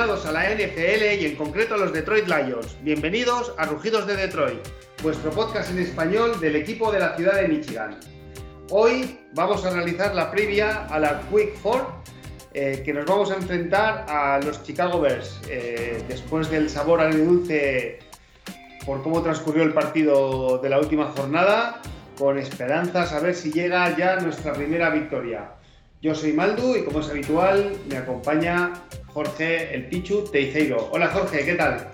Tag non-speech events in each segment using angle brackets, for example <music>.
aficionados a la NFL y en concreto a los Detroit Lions. Bienvenidos a Rugidos de Detroit, vuestro podcast en español del equipo de la ciudad de Michigan. Hoy vamos a realizar la previa a la Quick Four, eh, que nos vamos a enfrentar a los Chicago Bears. Eh, después del sabor agridulce por cómo transcurrió el partido de la última jornada, con esperanzas a ver si llega ya nuestra primera victoria. Yo soy Maldu y como es habitual me acompaña Jorge el Pichu Teiceiro. Hola Jorge, ¿qué tal?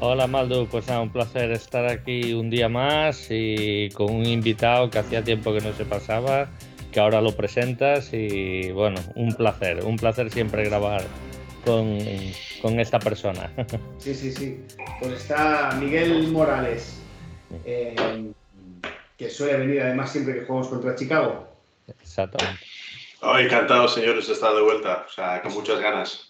Hola Maldu, pues nada, un placer estar aquí un día más y con un invitado que hacía tiempo que no se pasaba, que ahora lo presentas y bueno, un placer, un placer siempre grabar con, esta persona. <laughs> Sí, sí, sí. Pues está Miguel Morales, eh, que suele venir además siempre que jugamos contra Chicago. Exactamente. Oh, encantado, señores, de estar de vuelta, o sea, con muchas ganas.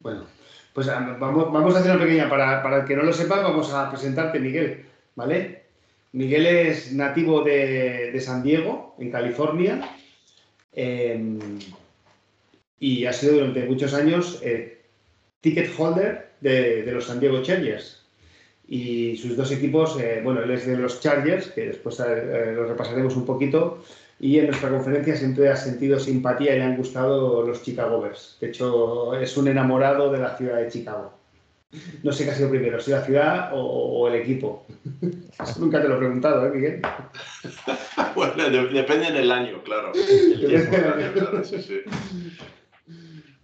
Bueno, pues ah, vamos, a hacer una pequeña, para, para el que no lo sepa, vamos a presentarte, Miguel, ¿vale? Miguel es nativo de, de San Diego, en California, em, y ha sido durante muchos años eh, ticket holder de, de, los San Diego Chargers. Y sus dos equipos, eh, bueno, él es de los Chargers, que después eh, los repasaremos un poquito, y en nuestra conferencia siempre ha sentido simpatía y le han gustado los Chicago Bears. De hecho, es un enamorado de la ciudad de Chicago. No sé qué ha sido primero, si la ciudad o, el equipo. nunca te lo he preguntado, ¿eh, Miguel? <laughs> bueno, depende del año, claro. <laughs> El sí, sí.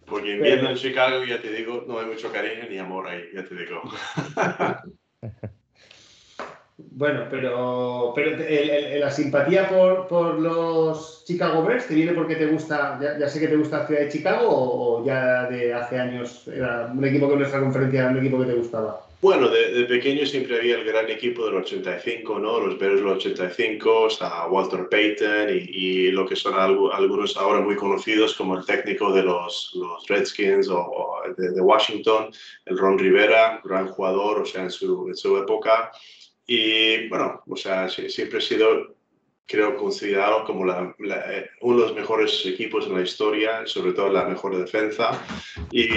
Porque invierno en Chicago, ya te digo, no hay mucho cariño ni amor ahí, ya te digo. <laughs> Bueno, pero, pero la simpatía por, los Chicago Bears te viene porque te gusta, ya, sé que te gusta la ciudad de Chicago o, ya de hace años era un equipo que en nuestra conferencia era un equipo que te gustaba. Bueno, de, pequeño siempre había el gran equipo del 85, ¿no? Los Bears del 85, está Walter Payton y, lo que son algunos ahora muy conocidos como el técnico de los, los Redskins o, de, Washington, el Ron Rivera, gran jugador, o sea, en su, en su época. Y bueno, o sea, siempre he sido, creo, considerado como la, eh, uno de los mejores equipos en la historia, sobre todo la mejor defensa. Y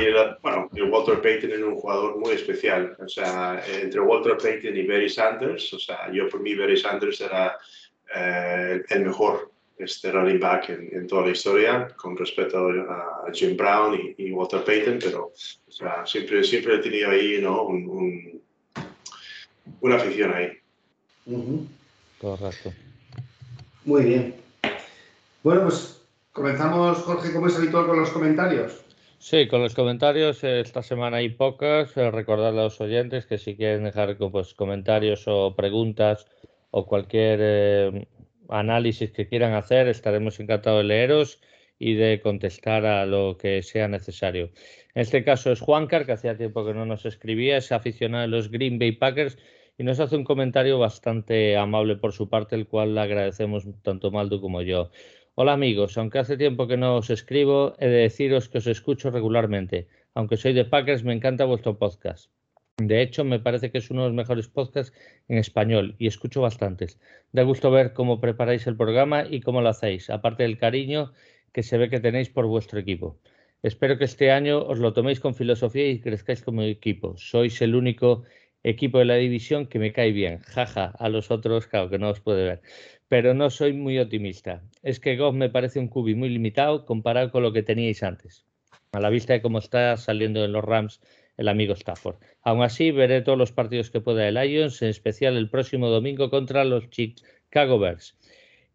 bueno, Walter Payton es un jugador muy especial. O sea, entre Walter Payton y Barry Sanders, o sea, yo por mí Barry Sanders era eh, el mejor este running back en, toda la historia, con respecto a Jim Brown y, Walter Payton, pero o sea, siempre, siempre he tenido ahí ¿no? un una afición ahí. Correcto. Muy bien. Bueno, pues comenzamos, Jorge, como es habitual, con los comentarios. Sí, con los comentarios, esta semana hay pocas. Eh, recordar a los oyentes que si quieren dejar pues, comentarios o preguntas o cualquier eh, análisis que quieran hacer, estaremos encantados de leeros y de contestar a lo que sea necesario. En este caso es Juancar, que hacía tiempo que no nos escribía, es aficionado a los Green Bay Packers y nos hace un comentario bastante amable por su parte, el cual le agradecemos tanto Maldo como yo. Hola amigos, aunque hace tiempo que no os escribo, he de deciros que os escucho regularmente. Aunque soy de Packers, me encanta vuestro podcast. De hecho, me parece que es uno de los mejores podcasts en español y escucho bastantes. Da gusto ver cómo preparáis el programa y cómo lo hacéis, aparte del cariño que se ve que tenéis por vuestro equipo. Espero que este año os lo toméis con filosofía y crezcáis como equipo. Sois el único equipo de la división que me cae bien. Jaja, a los otros, claro, que no os puede ver. Pero no soy muy optimista. Es que Goff me parece un cubi muy limitado comparado con lo que teníais antes. A la vista de cómo está saliendo en los Rams el amigo Stafford. Aún así, veré todos los partidos que pueda el Lions, en especial el próximo domingo contra los Chicago Bears.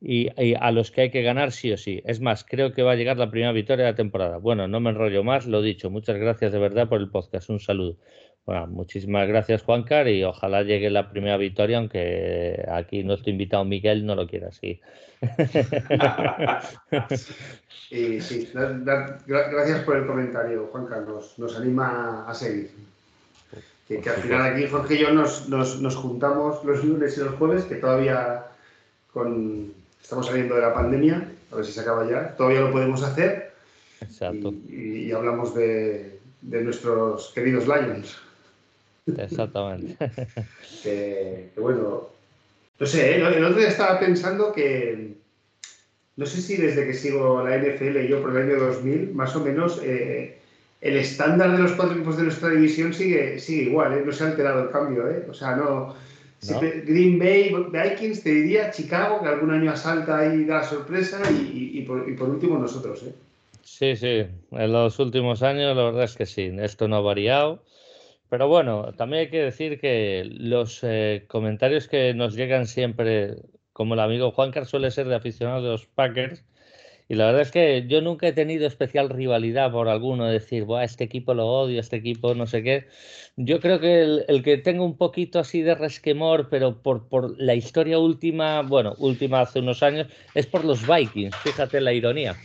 Y, y, a los que hay que ganar sí o sí. Es más, creo que va a llegar la primera victoria de la temporada. Bueno, no me enrollo más, lo dicho. Muchas gracias de verdad por el podcast. Un saludo. Bueno, muchísimas gracias, Juancar, y ojalá llegue la primera victoria, aunque aquí nuestro invitado Miguel no lo quiera así. <laughs> y sí, gracias por el comentario, Juan Carlos. Nos anima a seguir. Que, al final aquí Jorge y yo nos, nos, juntamos los lunes y los jueves, que todavía con, estamos saliendo de la pandemia, a ver si se acaba ya, todavía lo podemos hacer. Exacto. Y, hablamos de, de nuestros queridos Lions. Exactamente. <laughs> que, bueno, no sé, ¿eh? el otro día estaba pensando que, no sé si desde que sigo la NFL, yo por el año 2000, más o menos, eh, el estándar de los cuatro equipos de nuestra división sigue, sigue igual, ¿eh? no se ha alterado el cambio. ¿eh? O sea, no, Green Bay, Vikings, te diría Chicago, que algún año asalta y da sorpresa, y, por, último nosotros. ¿eh? Sí, sí, en los últimos años la verdad es que sí, esto no ha variado. Pero bueno, también hay que decir que los eh, comentarios que nos llegan siempre, como el amigo Juan Carlos suele ser de aficionados de los Packers, y la verdad es que yo nunca he tenido especial rivalidad por alguno, decir, Buah, este equipo lo odio, este equipo no sé qué. Yo creo que el, que tengo un poquito así de resquemor, pero por, por la historia última, bueno, última hace unos años, es por los Vikings, fíjate la ironía,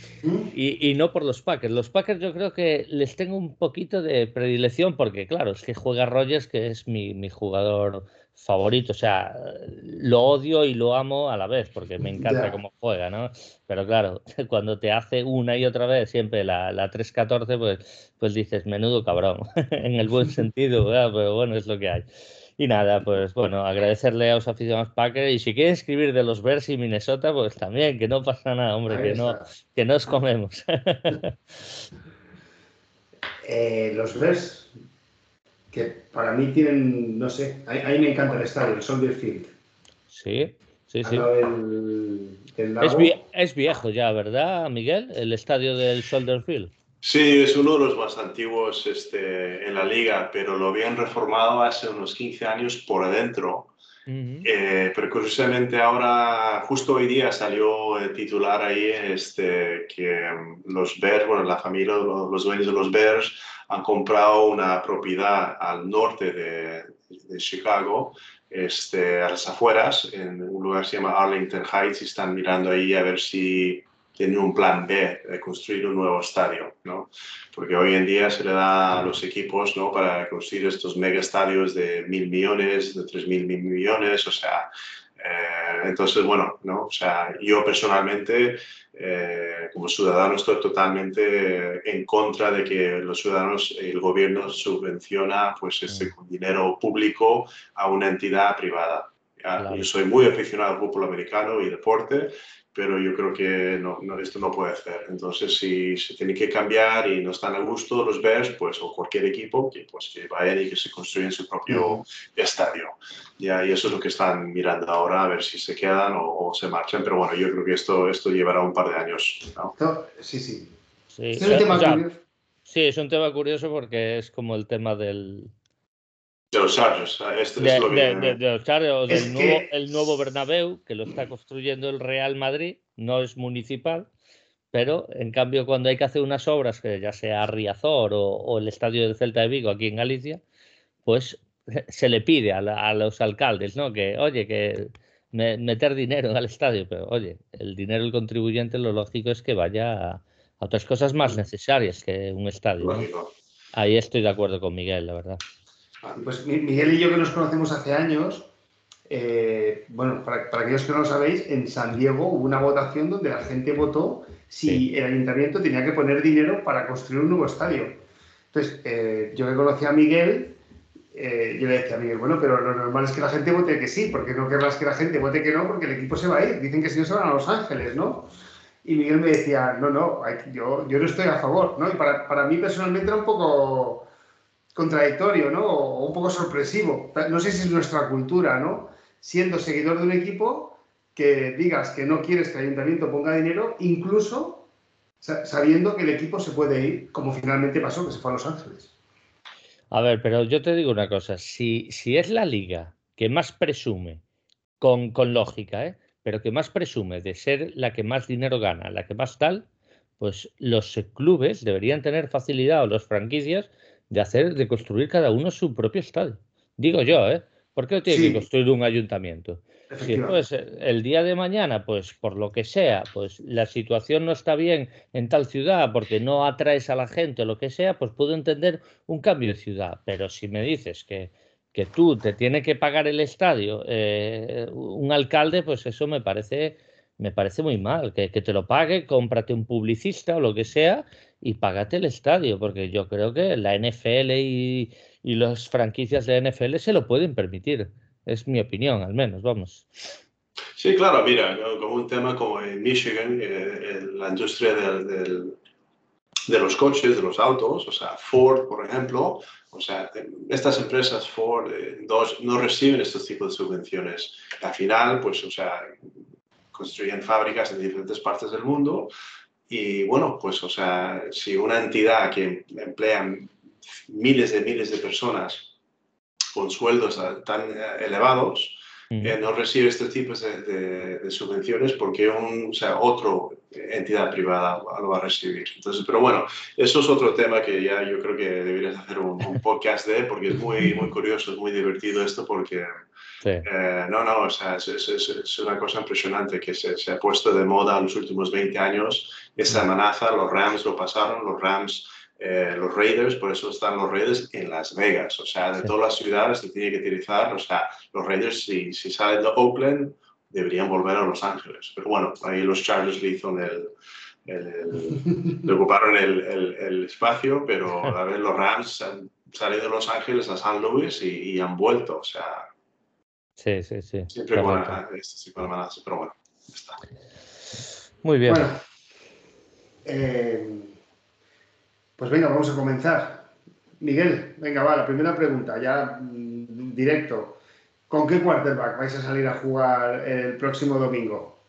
y, y no por los Packers. Los Packers yo creo que les tengo un poquito de predilección, porque claro, es que juega Rogers, que es mi, mi jugador favorito. O sea, lo odio y lo amo a la vez porque me <laughs> encanta cómo juega, ¿no? Pero claro, <laughs> cuando te hace una y otra vez siempre la, la 3-14, pues, pues dices, menudo cabrón, <laughs> en el buen sentido, pero bueno, es lo que hay. Y nada, pues bueno, agradecerle a los aficionados Packers y si quieren escribir de los Bears y Minnesota, pues también, que no pasa nada, hombre, que no, que nos comemos. Eh, los Bears, que para mí tienen, no sé, a, mí me encanta el estadio, el Soldier Field. Sí, sí, sí. es, viejo ya, ¿verdad, Miguel? El estadio del Soldier Field. Sí, es uno de los más antiguos este, en la liga, pero lo habían reformado hace unos 15 años por adentro. Eh, pero curiosamente ahora, justo hoy día salió el titular ahí este, que los Bears, bueno, la familia, los dueños de los Bears han comprado una propiedad al norte de, Chicago, este, a las afueras, en un lugar que se llama Arlington Heights, y están mirando ahí a ver si tienen un plan B de construir un nuevo estadio, ¿no? Porque hoy en día se le da a los equipos, ¿no? Para construir estos mega estadios de mil millones, de tres mil millones, o sea, eh, entonces, bueno, ¿no? O sea, yo personalmente, eh, como ciudadano, estoy totalmente en contra de que los ciudadanos, el gobierno subvenciona pues, este, mm. dinero público a una entidad privada. Yo soy muy aficionado al fútbol americano y deporte pero yo creo que no, esto no puede ser. Entonces, si se tiene que cambiar y no están a gusto los Bears, pues, o cualquier equipo, que, pues, que vayan y que se construyan su propio estadio. Ya, y eso es lo que están mirando ahora, a ver si se quedan o, se marchan. Pero bueno, yo creo que esto, esto llevará un par de años. Sí, sí. Sí, es un tema curioso. Sí, es un tema curioso porque es como el tema del, de los Chargers. Este de, los Chargers, del nuevo, el nuevo Bernabéu, que lo está construyendo el Real Madrid, no es municipal, pero en cambio cuando hay que hacer unas obras, que ya sea Riazor o, el estadio del Celta de Vigo aquí en Galicia, pues <laughs> se le pide a, los alcaldes, ¿no? Que, oye, que meter dinero al estadio, pero oye, el dinero del contribuyente lo lógico es que vaya a, otras cosas más necesarias que un estadio. Ahí estoy de acuerdo con Miguel, la verdad. Pues Miguel y yo que nos conocemos hace años, eh, bueno, para, aquellos que no lo sabéis, en San Diego hubo una votación donde la gente votó si el ayuntamiento tenía que poner dinero para construir un nuevo estadio. Entonces, eh, yo que conocí a Miguel, eh, yo le decía a Miguel, bueno, pero lo normal es que la gente vote que sí, porque no querrás que la gente vote que no, porque el equipo se va a ir. Dicen que si no se van a Los Ángeles, ¿no? Y Miguel me decía, no, no, yo, yo no estoy a favor, ¿no? Y para, para mí personalmente era un poco contradictorio, ¿no? O un poco sorpresivo. No sé si es nuestra cultura, ¿no? Siendo seguidor de un equipo, que digas que no quieres que el ayuntamiento ponga dinero, incluso sabiendo que el equipo se puede ir, como finalmente pasó, que se fue a Los Ángeles. A ver, pero yo te digo una cosa, si, si es la liga que más presume, con, con lógica, ¿eh? pero que más presume de ser la que más dinero gana, la que más tal, pues los clubes deberían tener facilidad o las franquicias de hacer, de construir cada uno su propio estadio. Digo yo, ¿eh? ¿Por qué tiene que construir un ayuntamiento? Si pues el día de mañana, pues por lo que sea, pues la situación no está bien en tal ciudad porque no atraes a la gente o lo que sea, pues puedo entender un cambio de ciudad. Pero si me dices que, que tú te tiene que pagar el estadio eh, un alcalde, pues eso me parece, me parece muy mal. Que, que te lo pague, cómprate un publicista o lo que sea y págate el estadio, porque yo creo que la NFL y, y las franquicias de NFL se lo pueden permitir. Es mi opinión, al menos, vamos. Sí, claro, mira, como un tema como en Michigan, eh, la industria del, de los coches, de los autos, o sea, Ford, por ejemplo, o sea, estas empresas Ford eh, dos, no reciben estos tipos de subvenciones. Al final, pues, o sea, construyen fábricas en diferentes partes del mundo y bueno, pues, o sea, si una entidad que emplea miles de miles de personas con sueldos tan eh, elevados, eh, no recibe este tipo de, subvenciones porque un, o sea, otro entidad privada lo va a recibir. Entonces, pero bueno, eso es otro tema que ya yo creo que deberías hacer un, podcast de, porque es muy, muy curioso, es muy divertido esto, porque eh, no, no, o sea, es, es, una cosa impresionante que se, se, ha puesto de moda en los últimos 20 años. Esa amenaza, los Rams lo pasaron, los Rams eh, los Raiders, por eso están los Raiders en Las Vegas. O sea, de todas las ciudades se tiene que utilizar. O sea, los Raiders, si, si salen de Oakland, deberían volver a Los Ángeles. Pero bueno, ahí los Chargers le hizo el, <laughs> le ocuparon el, el, espacio, pero a ver, los Rams han salido de Los Ángeles a San Luis y, han vuelto. O sea, sí, sí, sí. Siempre con, este pero bueno, está. Muy bien. Bueno, eh, pues venga, vamos a comenzar. Miguel, venga, va, la primera pregunta, ya mm, directo. ¿Con qué quarterback vais a salir a jugar el próximo domingo?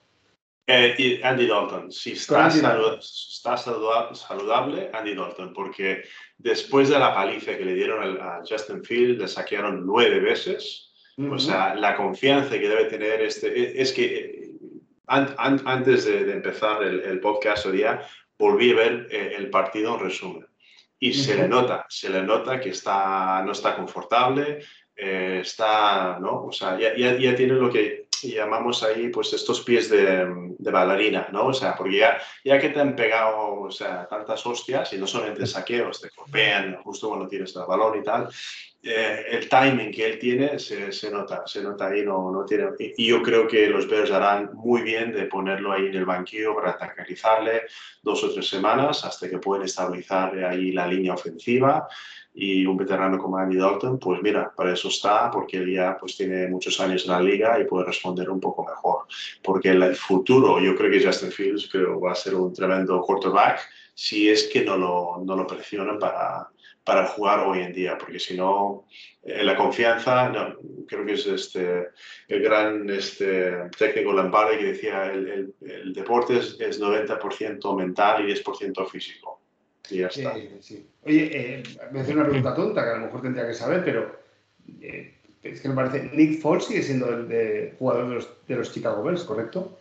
Eh, Andy Dalton. Si está, está saludable, Andy Dalton, porque después de la paliza que le dieron a Justin Field, le saquearon nueve veces. O sea, la confianza que debe tener este. E, es que eh, antes de, empezar el, podcast hoy día, volví a ver eh, el partido en resumen. Y se le nota, se le nota que está, no está confortable, eh, está, ¿no? O sea, ya, ya, tiene lo que llamamos ahí, pues estos pies de, de, bailarina, ¿no? O sea, porque ya, ya que te han pegado, o sea, tantas hostias y no solamente saqueos, te golpean justo cuando tienes el balón y tal, eh, el timing que él tiene se, se, nota, se nota ahí, no, no tiene, y, yo creo que los Bears harán muy bien de ponerlo ahí en el banquillo para tranquilizarle dos o tres semanas hasta que pueden estabilizar ahí la línea ofensiva y un veterano como Andy Dalton, pues mira, para eso está, porque él ya pues tiene muchos años en la liga y puede responder un poco mejor, porque el futuro, yo creo que Justin Fields creo, va a ser un tremendo quarterback si es que no lo, no lo presionan para para jugar hoy en día, porque si no, eh, la confianza, no, creo que es este, el gran este, técnico Lombardi que decía, el, el, deporte es, es, 90% mental y 10% físico. Y ya está. Sí, Oye, eh, voy a hacer una pregunta tonta que a lo mejor tendría que saber, pero eh, es que me parece, Nick Foles sigue siendo el de, jugador de los, de los Chicago Bears, ¿correcto?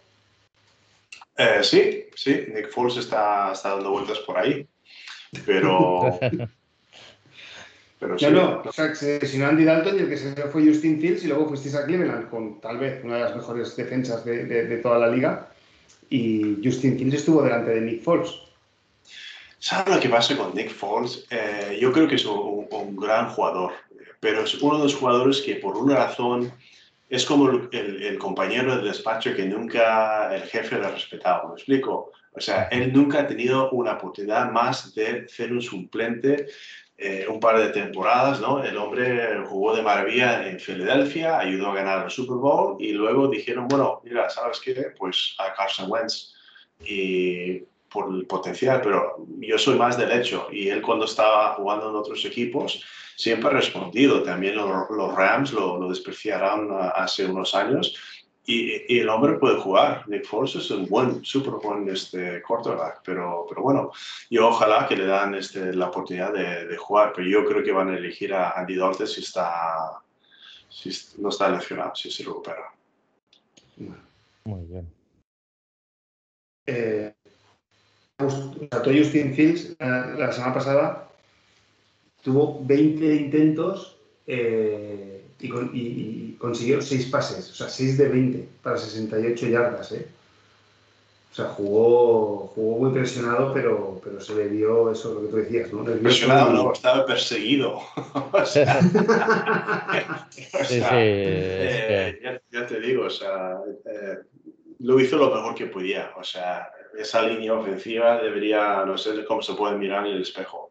Eh, sí, sí, Nick Foles está, está dando vueltas por ahí, pero... <laughs> Pero no, no, o sea, si no Andy Dalton y el que se fue Justin Fields y luego fuisteis a Cleveland con tal vez una de las mejores defensas de, de, toda la liga y Justin Fields estuvo delante de Nick Foles. ¿Sabes lo que pasa con Nick Foles? Eh, yo creo que es un, un, gran jugador, pero es uno de los jugadores que por una razón es como el, el, compañero del despacho que nunca el jefe le ha respetado. ¿Me explico? O sea, él nunca ha tenido una oportunidad más de ser un suplente eh, un par de temporadas, ¿no? El hombre jugó de maravilla en Filadelfia, ayudó a ganar el Super Bowl y luego dijeron, bueno, mira, ¿sabes qué? Pues a Carson Wentz y por el potencial, pero yo soy más del hecho y él cuando estaba jugando en otros equipos siempre ha respondido, también los, Rams lo, lo despreciaron hace unos años y, el hombre puede jugar. Nick Foles es un buen, súper buen este, quarterback, pero, pero bueno, yo ojalá que le dan este, la oportunidad de, de, jugar, pero yo creo que van a elegir a Andy Dalton si, está, si no está lesionado, si se recupera. Muy bien. Eh, Justin Fields la, semana pasada tuvo 20 intentos eh, y, consiguió 6 pases, o sea, 6 de 20 para 68 yardas. ¿eh? O sea, jugó, jugó muy presionado, pero, pero se le dio eso, lo que tú decías, ¿no? Presionado, no, estaba perseguido. <laughs> o sea, sí, sí, eh, ya, te digo, o sea, eh, lo hizo lo mejor que podía. O sea, esa línea ofensiva debería, no sé cómo se puede mirar en el espejo.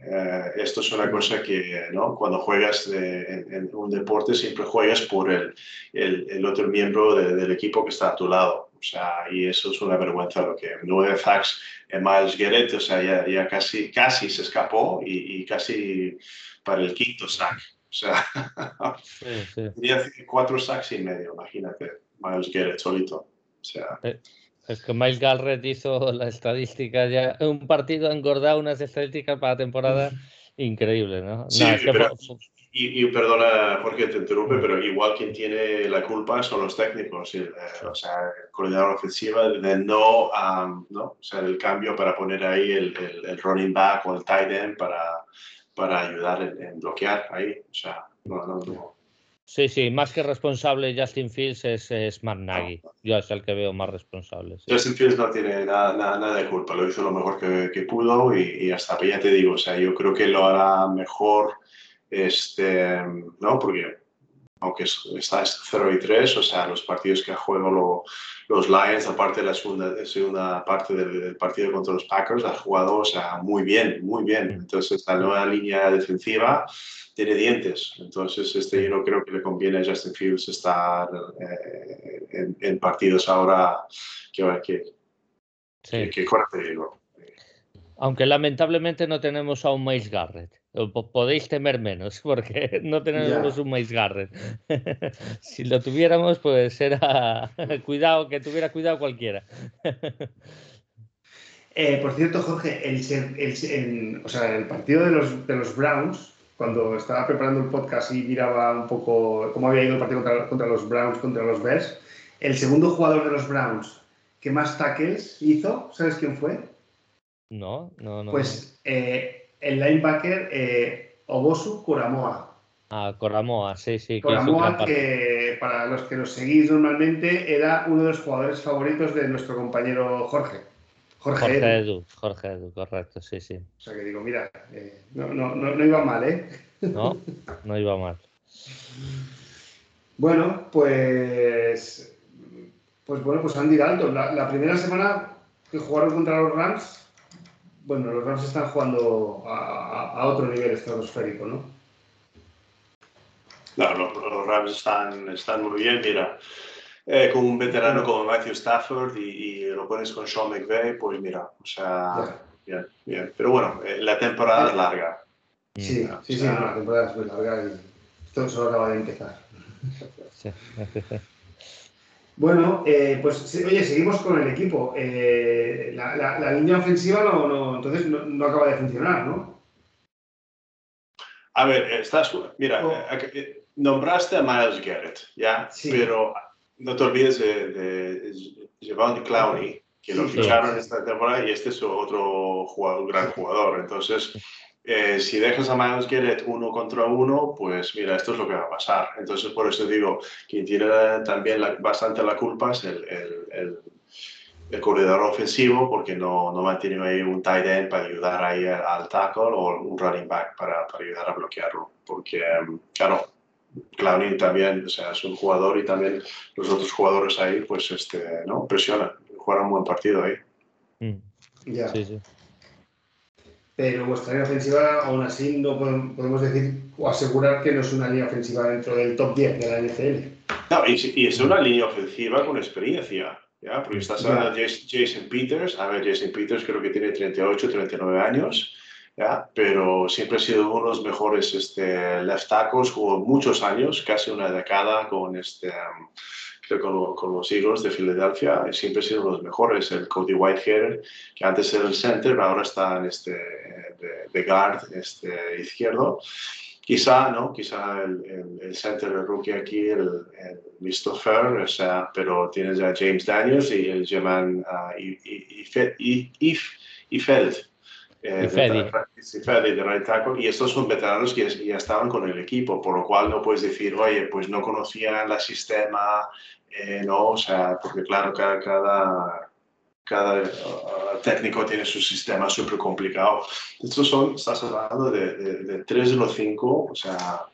Eh, esto es una cosa que ¿no? cuando juegas en, un deporte siempre juegas por el, el, otro miembro del equipo que está a tu lado. O sea, y eso es una vergüenza lo que nueve sacks en Miles Garrett, o sea, ya, ya casi, casi se escapó y, y, casi para el quinto sack. O sea, sí, sí. <laughs> cuatro sacks y medio, imagínate, Miles Garrett solito. O sea, eh, es que Miles Garrett hizo la estadística ya, un partido engordado unas estadísticas para la temporada <laughs> increíble, ¿no? Sí, pero, y, perdona, Jorge, te interrumpe, pero igual quien tiene la culpa son los técnicos, eh, o sea, el coordinador ofensiva de no, ¿no? O sea, el cambio para poner ahí el, el, running back o el tight end para, para ayudar en, bloquear ahí, o sea, no, no, no. Sí, sí, más que responsable Justin Fields es, es Matt Nagy. Yo es el que veo más responsable. Justin Fields no tiene nada, nada, de culpa, lo hizo lo mejor que, que pudo y, y, hasta ya te digo, o sea, yo creo que lo hará mejor este, ¿no? Porque aunque está 0 y 3, o sea, los partidos que jugado los Lions, aparte de la segunda, segunda parte del, partido contra los Packers, ha jugado, o sea, muy bien, muy bien. Entonces, la nueva línea defensiva tiene dientes. Entonces, este, yo no creo que le conviene a Justin Fields estar eh, en, partidos ahora que, que, sí. que, digo. Aunque lamentablemente no tenemos a un Miles Garrett. Podéis temer menos, <laughs> porque no tenemos un Miles Garrett. <laughs> si lo tuviéramos, pues era <laughs> cuidado, que tuviera cuidado cualquiera. Eh, por cierto, Jorge, el, el, o sea, el partido de los, de los Browns, cuando estaba preparando el podcast y miraba un poco cómo había ido el partido contra, contra los Browns, contra los Bears, el segundo jugador de los Browns que más tackles hizo, ¿sabes quién fue? No, no, no. Pues eh, el linebacker eh, Obosu Coramoa. Ah, Coramoa, sí, sí. Coramoa, que, para los que nos seguís normalmente era uno de los jugadores favoritos de nuestro compañero Jorge. Jorge, Edu. Jorge Edu, correcto, sí, sí. O sea que digo, mira, eh, no, no, no, iba mal, ¿eh? No, <laughs> no iba mal. bueno, pues. Pues bueno, pues Andy Dalton. La, la primera semana que jugaron contra los Rams, bueno, los Rams están jugando a, otro nivel estratosférico, ¿no? Claro, los, Rams están, están muy bien, mira. Eh, con un veterano como Matthew Stafford y, lo pones con Sean McVay, pues mira, o sea, bien, bien. Pero bueno, eh, la temporada es larga. Sí, sí, sí, la temporada es muy larga y esto solo acaba de empezar. Sí. <laughs> Bueno, eh, pues oye, seguimos con el equipo. Eh, la, línea ofensiva no, entonces no, acaba de funcionar, ¿no? A ver, estás, mira, oh. eh, nombraste a Miles Garrett, ¿ya? Pero no te olvides de, de Clowney, que lo ficharon esta temporada y este es otro jugador, gran jugador. Entonces, eh, si dejas a Miles Garrett uno contra uno, pues mira, esto es lo que va a pasar. Entonces, por eso digo, quien tiene también bastante la culpa es el, el, el, corredor ofensivo, porque no, no mantiene ahí un tight end para ayudar ahí al tackle o un running back para, para ayudar a bloquearlo. Porque, em, claro, Clowney también, o sea, es un jugador y también los otros jugadores ahí, pues, este, ¿no? Presionan, juegan un buen partido ahí. Mm. Ya. Sí, sí pero vuestra línea ofensiva aún así no podemos decir o asegurar que no es una línea ofensiva dentro del top 10 de la NFL. No, y, es una línea ofensiva con experiencia, ¿ya? Porque estás hablando de Jason Peters, a ver, Jason Peters creo que tiene 38, 39 años, ¿ya? Pero siempre ha sido uno de los mejores este, left tackles, jugó muchos años, casi una década con este... Um, con, con, los Eagles de Filadelfia, siempre ha sido uno de los mejores. El Cody Whitehair, que antes era el center, ahora está en este, de, guard este, izquierdo. Quizá, ¿no? Quizá el, el, center, el rookie aquí, el, el. Fair, o sea, pero tienes a James Daniels y el German uh, Ifeld. Eh, de, right tackle, y estos son veteranos que ya estaban con el equipo, por lo cual no puedes decir, oye, pues no conocían el sistema, eh, no, o sea, porque claro, cada, cada, cada uh, técnico tiene su sistema súper complicado. Estos son, estás hablando de, de, tres de los cinco, o sea,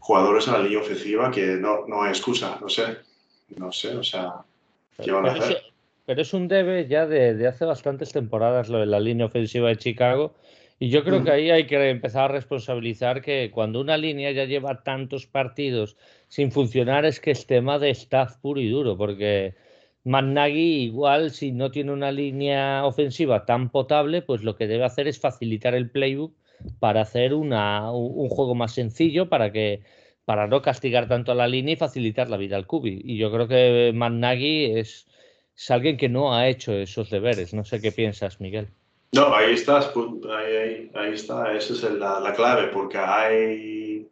jugadores en la línea ofensiva que no, no hay excusa, no sé, no sé, o sea, ¿qué van a hacer? Pero es un debe ya de, hace bastantes temporadas lo de la línea ofensiva de Chicago. Y yo creo que ahí hay que empezar a responsabilizar que cuando una línea ya lleva tantos partidos sin funcionar es que es tema de staff puro y duro, porque Nagy igual si no tiene una línea ofensiva tan potable, pues lo que debe hacer es facilitar el playbook para hacer una, un juego más sencillo para que para no castigar tanto a la línea y facilitar la vida al cubi. Y yo creo que Nagy es, es alguien que no ha hecho esos deberes. No sé qué piensas, Miguel. No, ahí estás, ahí, ahí, está, esa es la, la clave, porque hay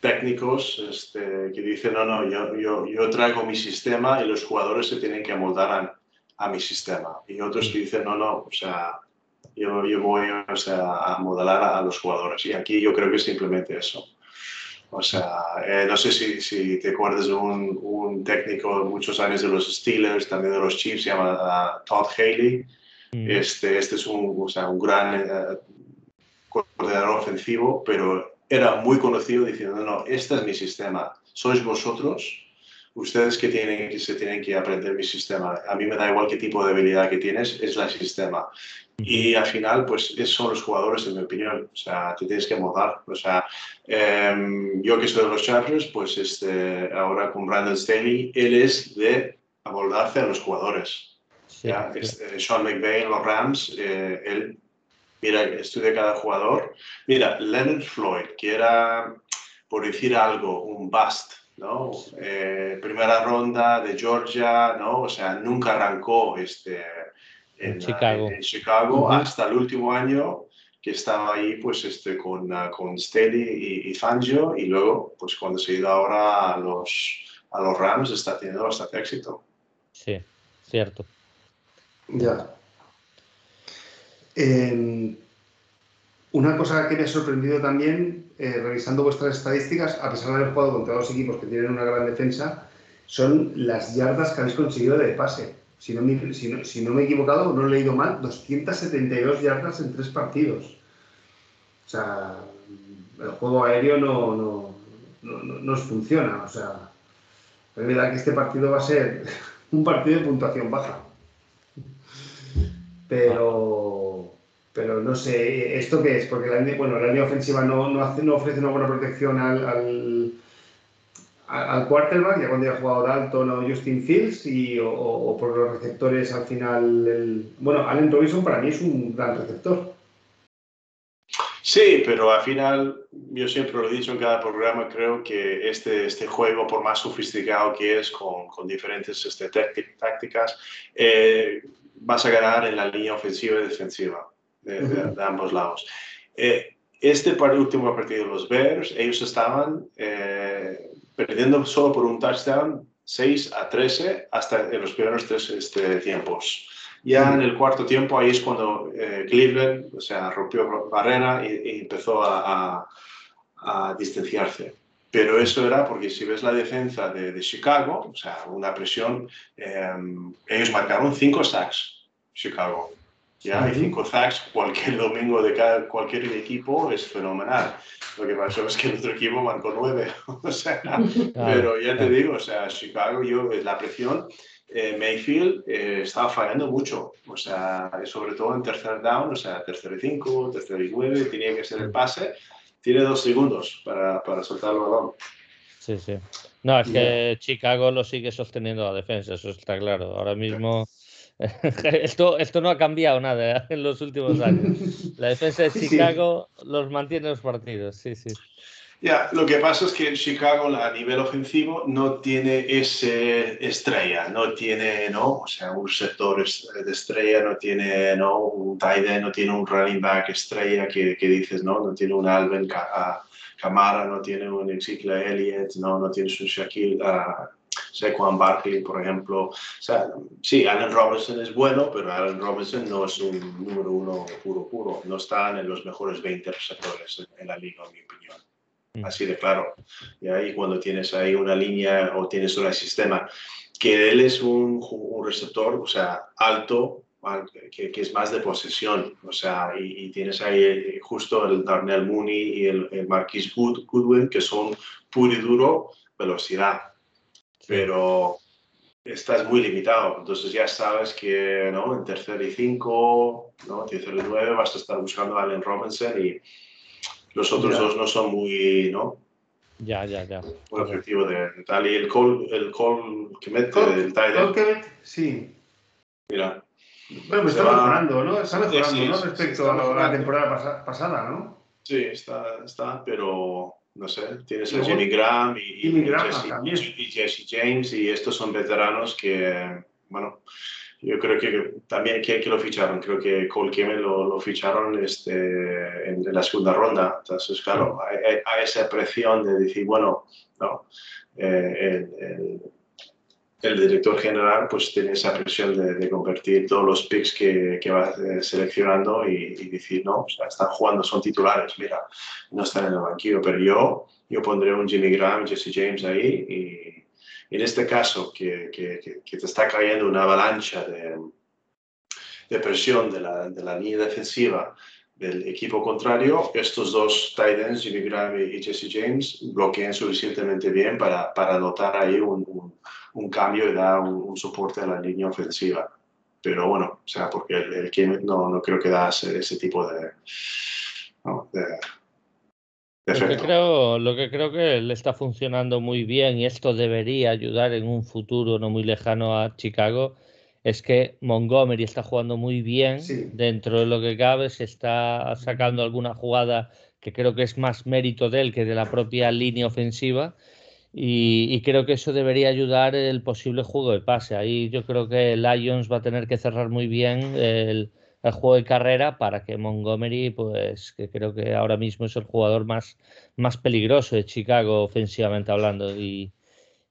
técnicos este, que dicen, no, no, yo, yo, yo, traigo mi sistema y los jugadores se tienen que amoldar a, a, mi sistema. Y otros que dicen, no, no, o sea, yo, yo voy o sea, a modelar a, los jugadores. Y aquí yo creo que es simplemente eso. O sea, eh, no sé si, si, te acuerdas de un, un, técnico de muchos años de los Steelers, también de los Chiefs, se llama uh, Todd Haley Mm. Este, este es un, o sea, un gran eh, coordinador ofensivo, pero era muy conocido diciendo, no, este es mi sistema, sois vosotros, ustedes que, tienen, que se tienen que aprender mi sistema. A mí me da igual qué tipo de habilidad que tienes, es el sistema. Y al final, pues, esos son los jugadores, en mi opinión. O sea, te tienes que mojar. O sea, em, yo que soy de los Chargers, pues este, ahora con Brandon Staley, él es de amoldarse a los jugadores. Este, Sean McVay en los Rams, eh, él mira, estudia cada jugador. Mira, Leonard Floyd, que era, por decir algo, un bust, ¿no? Eh, primera ronda de Georgia, ¿no? O sea, nunca arrancó este, en Chicago, en, Chicago hasta el último año que estaba ahí pues este, con, uh, con Staley y, Fangio y luego pues cuando se ha ido ahora a los, a los Rams está teniendo bastante éxito. Sí, cierto. Ya. Em, una cosa que me ha sorprendido también, eh, revisando vuestras estadísticas, a pesar de haber jugado contra dos equipos que tienen una gran defensa, son las yardas que habéis conseguido de pase. Si no, me, he equivocado, no he leído mal, 272 yardas en tres partidos. O sea, el juego aéreo no, no, no, no funciona. O sea, es verdad que este partido va a ser <laughs> un partido de puntuación baja pero, pero no sé, ¿esto qué es? Porque la línea, bueno, la línea ofensiva no, no, hace, no ofrece una buena protección al, al, al, quarterback, ya cuando haya jugado Dalton o Justin Fields, y, o, por los receptores al final. El, bueno, Allen Robinson para mí es un gran receptor. Sí, pero al final, yo siempre lo he dicho en cada programa, creo que este, este juego, por más sofisticado que es, con, diferentes este, tácticas, eh, vas a ganar en la línea ofensiva y defensiva de, ambos lados. Eh, este último partido de los Bears, ellos estaban eh, perdiendo solo por un touchdown 6 a 13 hasta en los primeros tres este, tiempos. Ya en el cuarto tiempo, ahí es cuando eh, Cleveland o sea, rompió barrera y, empezó a, a, distanciarse. Pero eso era porque si ves la defensa de, de Chicago, o sea, una presión, ellos marcaron cinco sacks Chicago. ¿Ya? Y cinco sacks cualquier domingo de cada, cualquier equipo es fenomenal. Lo que pasó es que el otro equipo marcó nueve. <laughs> o sea, pero ya te digo, o sea, Chicago, yo, la presión, eh, Mayfield eh, estaba fallando mucho. O sea, sobre todo en tercer down, o sea, tercer y cinco, tercer y nueve, tenía que ser el pase. Tiene dos segundos para, para soltar el balón. Sí, sí. No, es que Chicago lo sigue sosteniendo la defensa, eso está claro. Ahora mismo <laughs> esto, esto no ha cambiado nada <laughs> en los últimos años. La defensa de Chicago los mantiene los partidos, sí, sí. Ya, lo que pasa es que en Chicago a nivel ofensivo no tiene ese estrella, no tiene, ¿no? O sea, un sector de estrella, no tiene, ¿no? Un tight end, no tiene un running back estrella que, que dices, ¿no? No tiene un Alvin Camara, no tiene un Ezekiel Elliott, no, no tiene un Shaquille uh, Saquon Barkley, por ejemplo. O sea, sí, Allen Robinson es bueno, pero Allen Robinson no es un número uno puro, puro. No está en los mejores 20 receptores en, la liga, en mi opinión. Mm. Así de claro. Y ahí cuando tienes ahí una línea o tienes un sistema que él es un, un receptor, o sea, alto, que, que, es más de posesión, o sea, y, tienes ahí eh, justo el Darnell Mooney y el, el Marquis Goodwin, que son puro y duro velocidad pero estás muy limitado. Entonces ya sabes que ¿no? en tercer y cinco, ¿no? tercer y nueve vas a estar buscando a Allen Robinson y los otros dos no son muy, ¿no? Ya, ya, ya. Muy efectivo de, tal. Y el call, el call que mete del Tide. Sí. Mira. Bueno, pues está mejorando, ¿no? Está mejorando, ¿no? Respecto a la temporada pasada, ¿no? Sí, está, está, pero no sé, tienes a Jimmy Graham y, y, Jesse, James y estos son veteranos que, bueno, yo creo que también que, que lo ficharon, creo que Cole Kimmel lo, lo ficharon este, en, la segunda ronda, entonces claro, hay, esa presión de decir, bueno, no, eh, el, el, director general pues tiene esa presión de, de convertir todos los picks que, que va eh, seleccionando y, y, decir, no, o sea, están jugando, son titulares, mira, no están en el banquillo, pero yo, yo pondré un Jimmy Graham, Jesse James ahí y en este caso que, que, que te está cayendo una avalancha de, de presión de la, de la línea defensiva del equipo contrario, estos dos tight ends, Jimmy Graham y Jesse James, bloquean suficientemente bien para, para notar ahí un, un, cambio y dar un, soporte a la línea ofensiva. Pero bueno, o sea, porque el, el no, no creo que da ese, ese tipo de, no, de, lo que, creo, lo que creo que le está funcionando muy bien y esto debería ayudar en un futuro no muy lejano a Chicago es que Montgomery está jugando muy bien dentro de lo que cabe, se está sacando alguna jugada que creo que es más mérito de él que de la propia línea ofensiva y, creo que eso debería ayudar el posible juego de pase. Ahí yo creo que Lions va a tener que cerrar muy bien el, el juego de carrera para que Montgomery, pues que creo que ahora mismo es el jugador más, más peligroso de Chicago ofensivamente hablando y,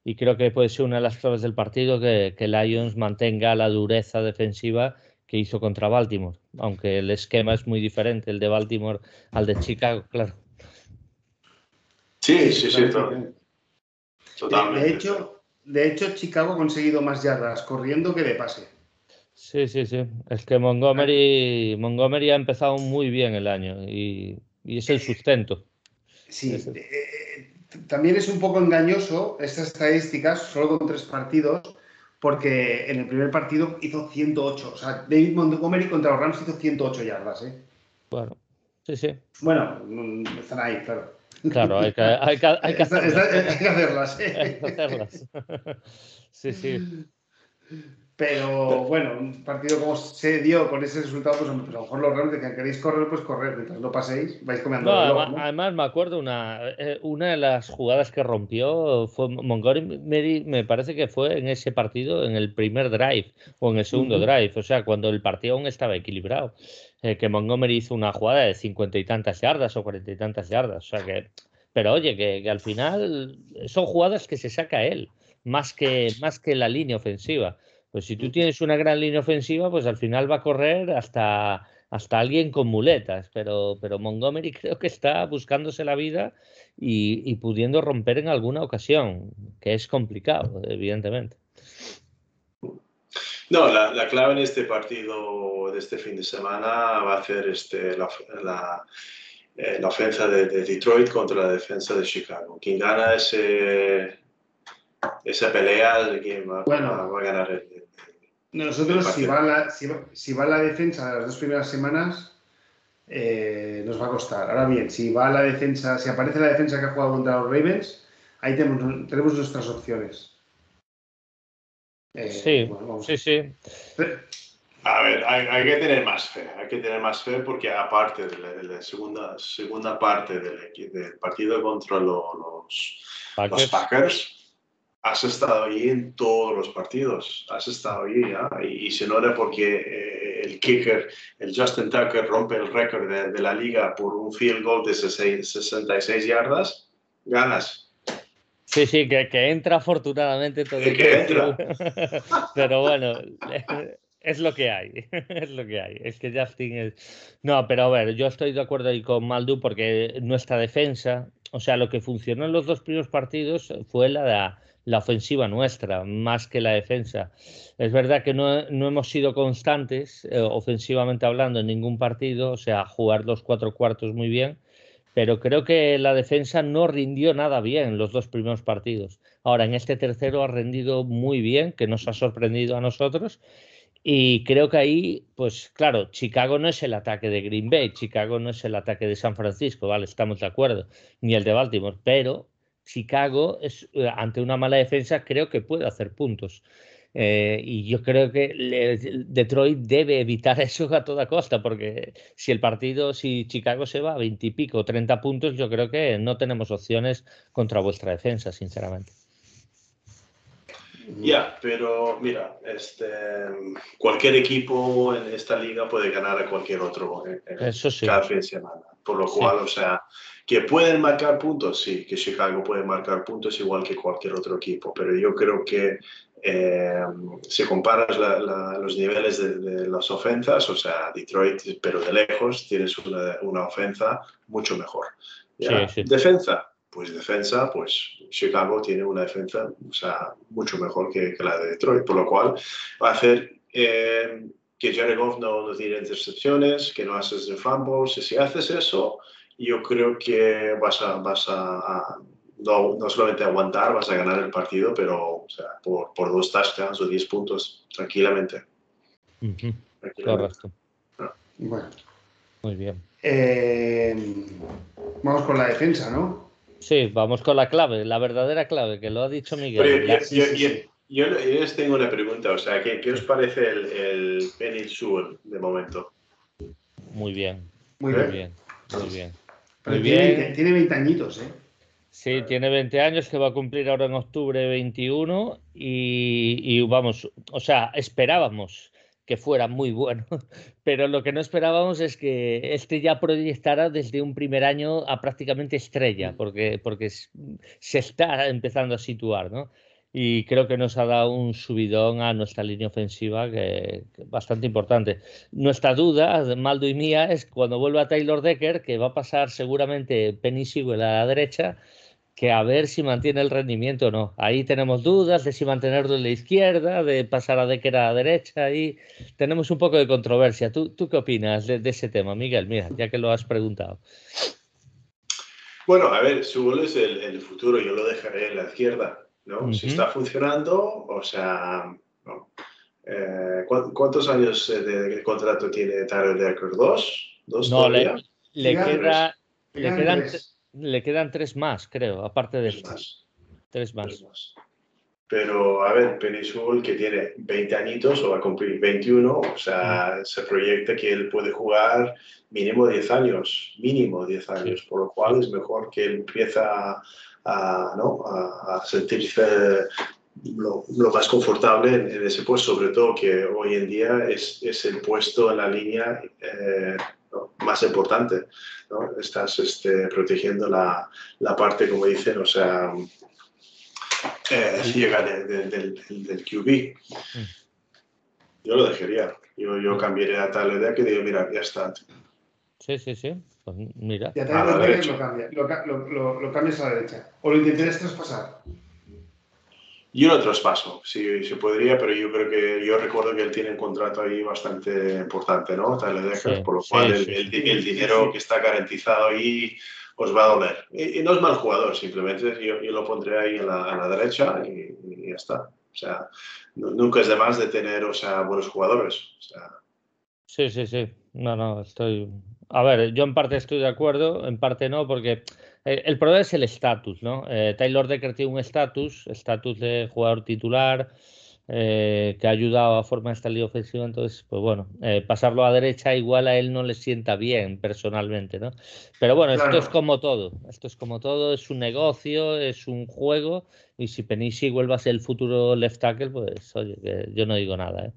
y creo que puede ser una de las claves del partido que, que Lions mantenga la dureza defensiva que hizo contra Baltimore, aunque el esquema es muy diferente, el de Baltimore al de Chicago, claro. Sí, sí, sí, totalmente. De, hecho, de hecho, Chicago ha conseguido más yardas corriendo que de pase. Sí, sí, sí. Es que Montgomery, Montgomery ha empezado muy bien el año y, y es el sustento. Sí, también es un poco engañoso estas estadísticas, solo con tres partidos, porque en el primer partido hizo 108. O sea, David Montgomery contra los Rams hizo 108 yardas. ¿eh? Bueno, sí, sí. Bueno, están ahí, claro. Claro, hay que, hay que, hay que hacerlas. hay que hacerlas, ¿eh? hay que hacerlas. sí, sí. <laughs> Pero bueno, un partido como se dio con ese resultado, pues, pues a lo mejor los Rams que queréis correr, pues correr, mientras no paséis, vais comiendo. además, me acuerdo una, eh, una de las jugadas que rompió fue Montgomery, me parece que fue en ese partido, en el primer drive o en el segundo drive, o sea, cuando el partido aún estaba equilibrado, eh, que Montgomery hizo una jugada de cincuenta y tantas yardas o cuarenta y tantas yardas, o sea que, pero oye, que, que al final son jugadas que se saca él, más que, más que la línea ofensiva. Pues si tú tienes una gran línea ofensiva, pues al final va a correr hasta, hasta alguien con muletas. Pero, pero Montgomery <laughs> creo que está buscándose la vida y, pudiendo romper en alguna ocasión, que es complicado, evidentemente. No, la, clave en este partido de este fin de semana va a ser este, la, la, eh, ofensa de, Detroit contra la defensa de Chicago. Quien gana ese, esa pelea, va, va a ganar el, nosotros, si va, la, si, va, la defensa de las dos primeras semanas, eh, nos va a costar. Ahora bien, si va la defensa, si aparece la defensa que ha jugado contra los Ravens, ahí tenemos, tenemos nuestras opciones. Eh, sí, sí, sí. A ver, hay, que tener más fe, hay que tener más fe porque aparte de la, segunda, segunda parte del, del partido contra los, los Packers has estado ahí en todos los partidos, has estado ahí, ¿ya? y, se nota porque eh, el kicker, el Justin Tucker, rompe el récord de, la liga por un field goal de 66 yardas, ganas. Sí, sí, que, que entra afortunadamente todo que entra. <laughs> Pero bueno, es lo que hay, <laughs> es lo que hay. Es que Justin es... No, pero a ver, yo estoy de acuerdo ahí con Maldu porque nuestra defensa, o sea, lo que funcionó en los dos primeros partidos fue la de la ofensiva nuestra más que la defensa. Es verdad que no, hemos sido constantes, eh, ofensivamente hablando, en ningún partido, o sea, jugar los cuatro cuartos muy bien, pero creo que la defensa no rindió nada bien los dos primeros partidos. Ahora, en este tercero ha rendido muy bien, que nos ha sorprendido a nosotros. Y creo que ahí, pues claro, Chicago no es el ataque de Green Bay, Chicago no es el ataque de San Francisco, ¿vale? Estamos de acuerdo, ni el de Baltimore, pero Chicago es, eh, ante una mala defensa creo que puede hacer puntos. Eh, y yo creo que Detroit debe evitar <laughs> eso a toda costa, porque si el partido, si Chicago se va a 20 y pico, 30 puntos, yo creo que no tenemos opciones contra vuestra defensa, sinceramente. Ya, pero mira, este, cualquier equipo en esta liga puede ganar a cualquier otro en, Eso sí. cada fin de semana. Por lo cual, o sea, que pueden marcar puntos, sí, que Chicago puede marcar puntos igual que cualquier otro equipo, pero yo creo que eh, si comparas los niveles de, las ofensas, o sea, Detroit, pero de lejos, tienes una, una ofensa mucho mejor. Defensa, pues defensa, pues Chicago tiene una defensa o sea, mucho mejor que, la de Detroit, por lo cual va a hacer eh, que Jared Goff no, no tiene intercepciones, que no haces de fumbles, y si haces eso, yo creo que vas a, vas a, no, no, solamente aguantar, vas a ganar el partido, pero o sea, por, por, dos touchdowns o 10 puntos, tranquilamente. Correcto. Ah. Bueno. Muy bien. Eh, vamos con la defensa, ¿no? Sí, vamos con la clave, la verdadera clave, que lo ha dicho Miguel. yo, les tengo una pregunta, o sea, ¿qué, os parece el, el Penny de momento? Muy bien. Muy bien. Muy bien. Muy bien. Tiene, 20, añitos, ¿eh? Sí, tiene 20 años que va a cumplir ahora en octubre 21 y, y vamos, o sea, esperábamos que fuera muy bueno, <laughs> pero lo que no esperábamos es que este ya proyectara desde un primer año a prácticamente estrella, mm. porque, porque se está empezando a situar, ¿no? Y creo que nos ha dado un subidón a nuestra línea ofensiva que, bastante importante. Nuestra duda, Maldo y mía, es cuando vuelva Taylor Decker, que va a pasar seguramente Penny Sewell a la derecha, que a ver si mantiene el rendimiento o no. Ahí tenemos dudas de si mantenerlo en la izquierda, de pasar a Decker a la derecha, ahí tenemos un poco de controversia. ¿Tú, tú qué opinas de, ese tema, Miguel? Mira, ya que lo has preguntado. Bueno, a ver, su es el, futuro, yo lo dejaré en la izquierda, ¿no? Si está funcionando, o sea, eh, ¿cuántos años de, contrato tiene Tyler Decker? ¿Dos? ¿Dos no, le, le, queda, le quedan... Le quedan tres más, creo, aparte de tres Tres más. Pero, a ver, Penisul, que tiene 20 añitos o va a cumplir 21, o sea, se proyecta que él puede jugar mínimo 10 años, mínimo 10 años, por lo cual es mejor que él empiece a, ¿no? a, sentirse lo, más confortable en, ese puesto, sobre todo que hoy en día es, es el puesto en la línea eh, más importante. ¿no? Estás este, protegiendo la, la, parte, como dicen, o sea, eh, ciega del, del, QB. Mm. Yo lo dejaría. Yo, yo cambiaría a tal idea que digo, mira, ya está. Sí, sí, sí. Pues mira. Ya te lo, cambia, lo, lo, lo, cambias a la derecha. O lo intentarás traspasar. Yo lo traspaso, sí, se podría, pero yo creo que yo recuerdo que él tiene un contrato ahí bastante importante, ¿no? por lo cual el, dinero que está garantizado ahí os va a doler. Y, no es mal jugador, simplemente yo, yo lo pondré ahí en la, la derecha y, ya está. O sea, nunca es de más de tener, o sea, buenos jugadores. Sí, sí, sí. No, no, estoy. A ver, yo en parte estoy de acuerdo, en parte no, porque eh, el problema es el estatus, ¿no? Eh, Taylor Decker tiene un estatus, estatus de jugador titular, eh, que ha ayudado a formar esta línea ofensiva, entonces, pues bueno, pasarlo a derecha igual a él no le sienta bien personalmente, ¿no? Pero bueno, esto es como todo, esto es como todo, es un negocio, es un juego, y si Penisi vuelve a ser el futuro left tackle, pues oye, yo no digo nada, ¿eh?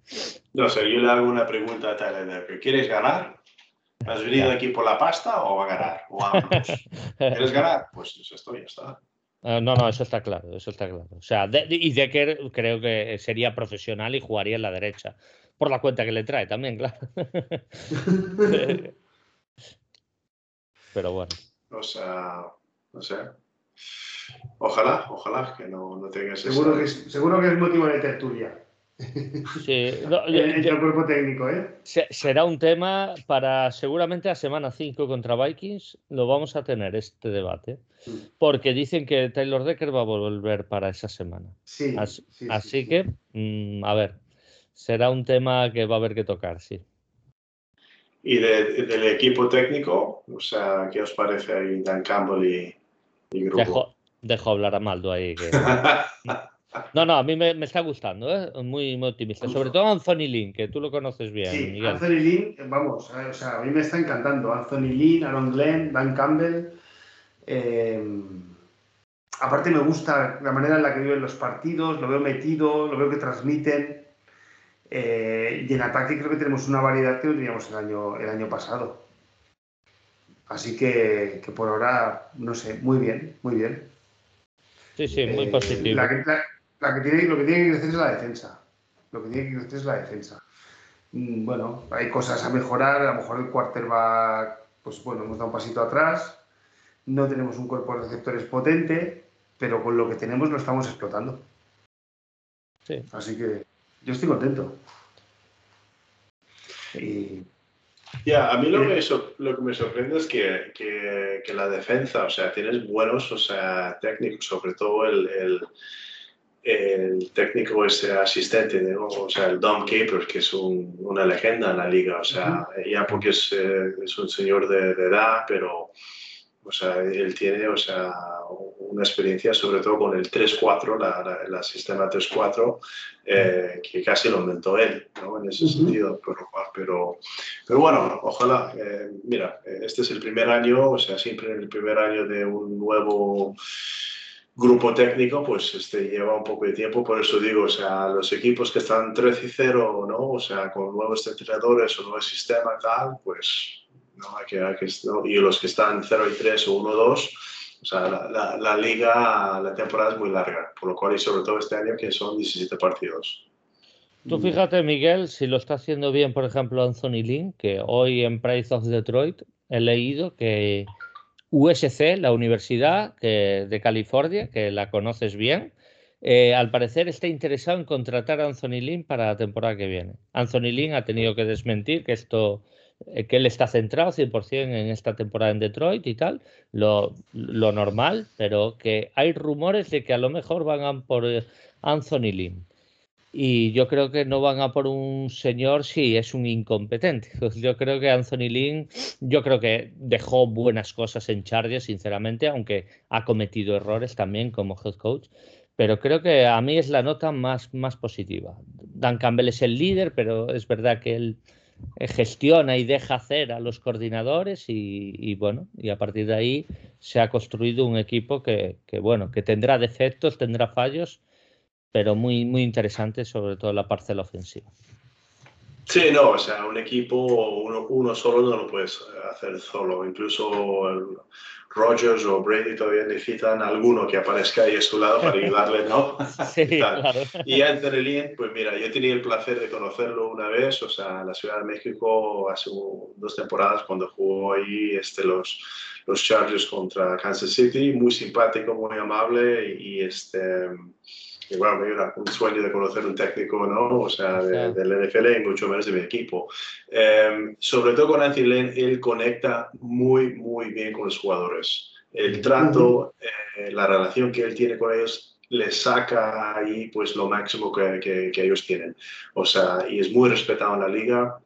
No sé, yo le hago una pregunta a Taylor Decker, ¿quieres ganar? ¿Has venido aquí por la pasta o va a ganar? O <laughs> ¿Quieres ganar? Pues esto ya está. Ah, no, no, eso está claro, eso está claro. O sea, y Decker creo que sería profesional y jugaría en la derecha. Por la cuenta que le trae también, claro. <laughs> Pero bueno. O sea, no sé. Ojalá, ojalá que no, no tengas seguro Que es, seguro que es motivo de tertulia. Sí, <laughs> el cuerpo técnico, ¿eh? Será un tema para seguramente a semana 5 contra Vikings. Lo vamos a tener este debate. Porque dicen que Taylor Decker va a volver para esa semana. Sí. Así, que, mm, a ver, será un tema que va a haber que tocar, sí. ¿Y del equipo técnico? O sea, ¿qué os parece ahí Dan Campbell y, grupo? dejo hablar a Maldo ahí. <laughs> No, no, a mí me, está gustando, ¿eh? muy, optimista. Sobre todo Anthony Lynn, que tú lo conoces bien. Sí, Anthony Lynn, vamos, o sea, a mí me está encantando. Anthony Lynn, Aaron Glenn, Dan Campbell. Eh, aparte me gusta la manera en la que viven los partidos, lo veo metido, lo veo que transmiten. Eh, y en ataque creo que tenemos una variedad que no teníamos el año, el año pasado. Así que, por ahora, no sé, muy bien, muy bien. Sí, sí, muy eh, positivo. La que, tiene, lo que tiene que crecer es la defensa. Lo que tiene que crecer es la defensa. Mm, bueno, hay cosas a mejorar. A lo mejor el quarterback, pues bueno, hemos dado un pasito atrás. No tenemos un cuerpo de receptores potente, pero con lo que tenemos lo estamos explotando. Sí. Así que yo estoy contento. Ya, a mí lo que, lo que me sorprende es que, que, la defensa, o sea, tienes buenos, o sea, técnicos, sobre todo el, el, el técnico ese asistente, o sea, el Dom Capers, que es un, una leyenda en la liga, o sea, ya porque es, eh, es un señor de, de edad, pero o sea, él tiene o sea, una experiencia sobre todo con el 3-4, la, la, sistema 3-4, eh, que casi lo inventó él, ¿no? En ese sentido. Pero, pero, pero, bueno, ojalá, eh, mira, este es el primer año, o sea, siempre en el primer año de un nuevo grupo técnico, pues este, lleva un poco de tiempo, por eso digo, o sea, los equipos que están 3 y 0, ¿no? O sea, con nuevos entrenadores o nuevo sistema tal, pues y los que están 0 y 3 o 1 2, o sea, la, la, liga, la temporada es muy larga, por lo cual, y sobre todo este año, que son 17 partidos. Tú fíjate, Miguel, si lo está haciendo bien, por ejemplo, Anthony Lynn, que hoy en Price of Detroit he leído que USC, la Universidad de California, que la conoces bien, eh, al parecer está interesado en contratar a Anthony Lynn para la temporada que viene. Anthony Lynn ha tenido que desmentir que esto eh, que él está centrado 100% en esta temporada en Detroit y tal, lo, normal, pero que hay rumores de que a lo mejor van por eh, Anthony Lynn. Y yo creo que no van a por un señor si es un incompetente. <laughs> Yo creo que Anthony Lynn, yo creo que dejó buenas cosas en Chargers, sinceramente, aunque ha cometido errores también como head coach. Pero creo que a mí es la nota más, más positiva. Dan Campbell es el líder, pero es verdad que él eh, gestiona y deja hacer a los coordinadores y, bueno, y a partir de ahí se ha construido un equipo que, bueno, que tendrá defectos, tendrá fallos, pero muy, muy interesante, sobre todo la parcela ofensiva. Sí, no, o sea, un equipo, uno, uno solo no lo puedes hacer solo, incluso el, Rogers o Brady todavía necesitan alguno que aparezca ahí a su lado para ayudarle, ¿no? <laughs> Sí, claro. Y Anthony Lynn, pues mira, yo tenía el placer de conocerlo una vez, o sea, en la Ciudad de México hace dos temporadas cuando jugó ahí este, los, los Chargers contra Kansas City, muy simpático, muy amable y, este y bueno, me era un sueño de conocer un técnico, ¿no? O sea, del NFL y mucho menos de mi equipo. Em, sobre todo con Anthony Lynn, él conecta muy, muy bien con los jugadores. El trato, eh, la relación que él tiene con ellos les saca ahí pues lo máximo que, que, que, ellos tienen. O sea, y es muy respetado en la liga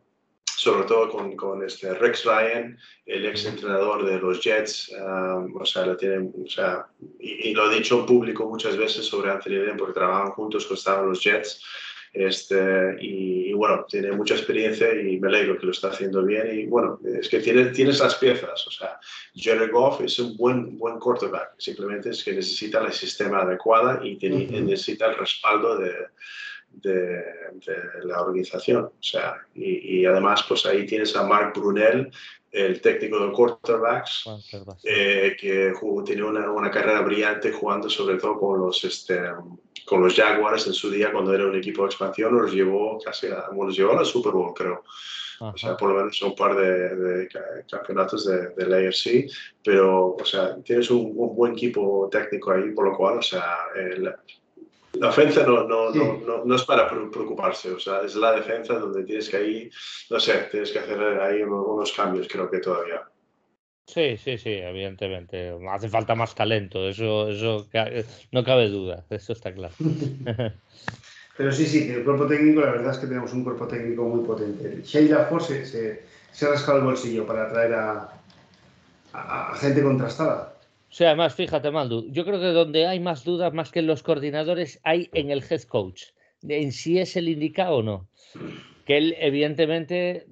sobre todo con, con, este Rex Ryan, el ex entrenador de los Jets, um, o sea, lo tienen, o sea, y, lo he dicho en público muchas veces sobre Anthony Lynn porque trabajan juntos, costaban los Jets, este, y, bueno, tiene mucha experiencia y me alegro que lo está haciendo bien y bueno, es que tiene, tienes las piezas, o sea, Jared Goff es un buen, buen quarterback, simplemente es que necesita el sistema adecuado y tiene, necesita el respaldo de de, la organización. O sea, y, además, pues ahí tienes a Mark Brunel, el técnico de quarterbacks, eh, que tiene una, una, carrera brillante jugando sobre todo con los, este, con los Jaguars en su día cuando era un equipo de expansión, los llevó casi a, bueno, llevó al Super Bowl, creo. O sea, por lo menos un par de, campeonatos de, de, la AFC, pero, o sea, tienes un, buen equipo técnico ahí, por lo cual, o sea, el, la ofensa no, no, no, no, es para preocuparse, o sea, es la defensa donde tienes que ahí, no sé, tienes que hacer ahí unos cambios, creo que todavía. Sí, sí, sí, evidentemente. Hace falta más talento, eso, eso no cabe duda, eso está claro. <laughs> <laughs> Pero sí, sí, el cuerpo técnico, la verdad es que tenemos un cuerpo técnico muy potente. Sheila Force se, se, ha rascado el bolsillo para traer a, a gente contrastada. O sea, además, fíjate, Maldu, yo creo que donde hay más dudas, más que en los coordinadores, hay en el head coach, en si es el indicado o no. Que él, evidentemente,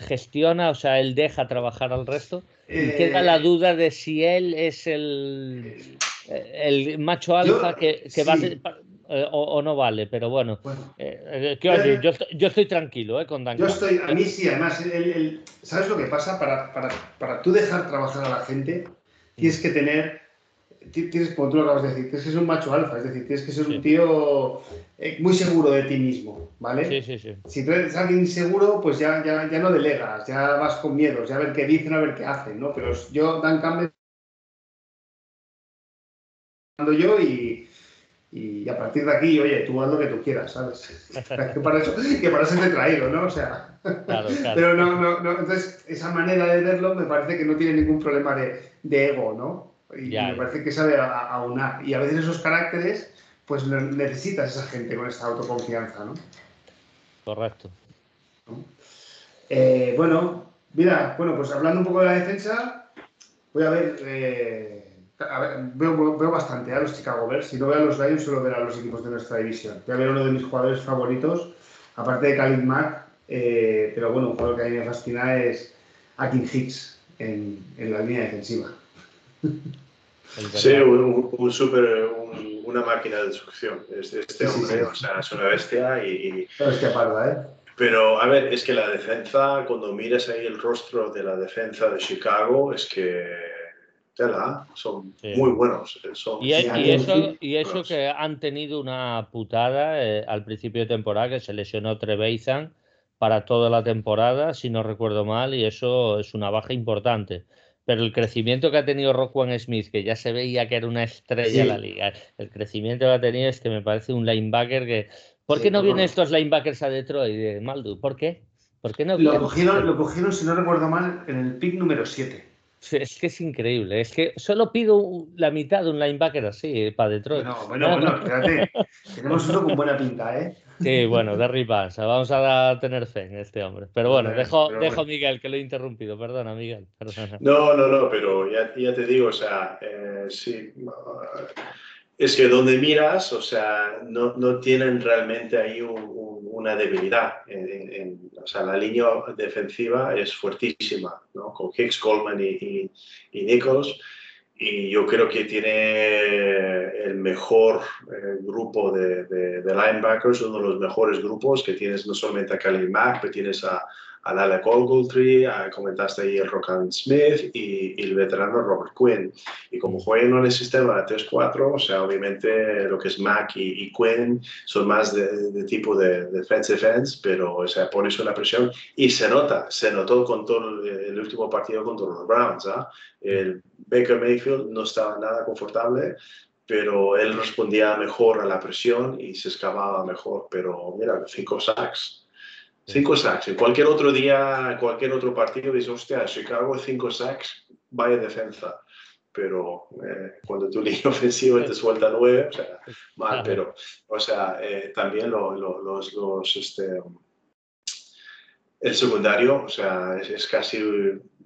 gestiona, o sea, él deja trabajar al resto. y queda la eh, duda de si él es el, el macho alfa que, que va a eh, o, no vale, pero bueno. Eh, eh, yo, estoy, tranquilo eh, con Dan. Yo estoy, a mí sí, además, ¿sabes lo que pasa? Para, para, para, tú dejar trabajar a la gente, tienes que tener, tienes, como tú lo acabas de decir, tienes que ser un macho alfa, es decir, tienes que ser un tío muy seguro de ti mismo, ¿vale? Sí, sí, sí. Si tú eres alguien inseguro, pues ya, ya, ya no delegas, ya vas con miedos, ya a ver qué dicen, a ver qué hacen, ¿no? Pero yo, Dan Campbell, yo y y a partir de aquí, oye, tú haz lo que tú quieras, ¿sabes? que, para eso, que para eso te he traído, ¿no? O sea, claro, <laughs> claro. pero no, no, no, entonces esa manera de verlo me parece que no tiene ningún problema de, de ego, ¿no? Y me parece que sabe aunar. Y a veces esos caracteres, pues necesitas esa gente con esta autoconfianza, ¿no? Correcto. Eh, bueno, mira, bueno, pues hablando un poco de la defensa, voy a ver... Eh, veo, veo, bastante a los Chicago Bears. Si no veo a los Lions, suelo ver a los equipos de nuestra división. Voy a ver uno de mis jugadores favoritos, aparte de Khalid Mack, eh, pero bueno, un jugador que a mí me fascina es Akin Hicks en, en la línea defensiva. <laughs> Sí, un, super, una máquina de destrucción. Este, hombre, o sea, es una bestia y. parda, ¿eh? Pero, a ver, es que la defensa, cuando miras ahí el rostro de la defensa de Chicago, es que son muy buenos. Eh, y, eso, y eso que han tenido una putada eh, al principio de temporada, que se lesionó Treveizan para toda la temporada, si no recuerdo mal, y eso es una baja importante. Pero el crecimiento que ha tenido Rockwan Smith, que ya se veía que era una estrella en la liga, el crecimiento que ha tenido es que me parece un linebacker que... ¿Por qué no vienen estos linebackers a Detroit, de Maldu? ¿Por qué? ¿Por qué no lo, cogieron, lo cogieron, si no recuerdo mal, en el pick número 7. Es que es increíble. Es que solo pido la mitad de un linebacker así para Detroit. Bueno, bueno, bueno, <laughs> espérate. Tenemos uno con buena pinta, ¿eh? Sí, bueno, de pasa. Vamos a tener fe en este hombre. Pero bueno, dejo, dejo a Miguel, que lo he interrumpido. Perdona, Miguel. No, no, no, pero ya, ya te digo, o sea, eh, sí es que donde miras, o sea, no, no tienen realmente ahí una debilidad. o sea, la línea defensiva es fuertísima, ¿no? Con Hicks, Coleman y, y, Nichols. Y yo creo que tiene el mejor eh, grupo de, de, de, linebackers, uno de los mejores grupos que tienes no solamente a Khalil Mack, pero tienes a, a Alec Ogletree, comentaste ahí el Rockan Smith y, el veterano Robert Quinn. Y como juegan en el sistema de 3-4, o sea, obviamente lo que es Mac y, Quinn son más de, tipo de, defensive ends, pero o sea, pone eso la presión y se nota, se notó con todo el, último partido contra los Browns. ¿ah? El Baker Mayfield no estaba nada confortable, pero él respondía mejor a la presión y se excavaba mejor. Pero mira, cinco sacks Cinco sacks. En cualquier otro día, cualquier otro partido, dices, hostia, Chicago, cinco sacks, vaya defensa. Pero eh, cuando tu <laughs> línea ofensiva te suelta nueve, o sea, mal, pero, o sea, eh, también los, los, este, el secundario, o sea, es, casi,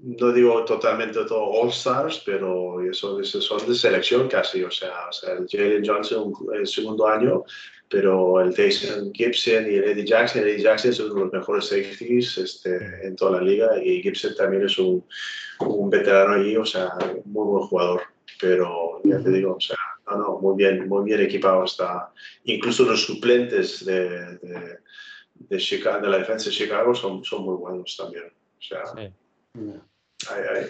no digo totalmente todo All Stars, pero eso, son de selección casi, o sea, o sea el Jalen Johnson el segundo año pero el Jason Gibson y el Eddie Jackson, Eddie Jackson son los mejores safeties este, en toda la liga y Gibson también es un, un veterano allí, o sea, muy buen jugador, pero ya te digo, o sea, no, no, muy bien, muy bien equipado está. Incluso los suplentes de, de, de, Chicago, de la defensa de Chicago son, son muy buenos también. O sea,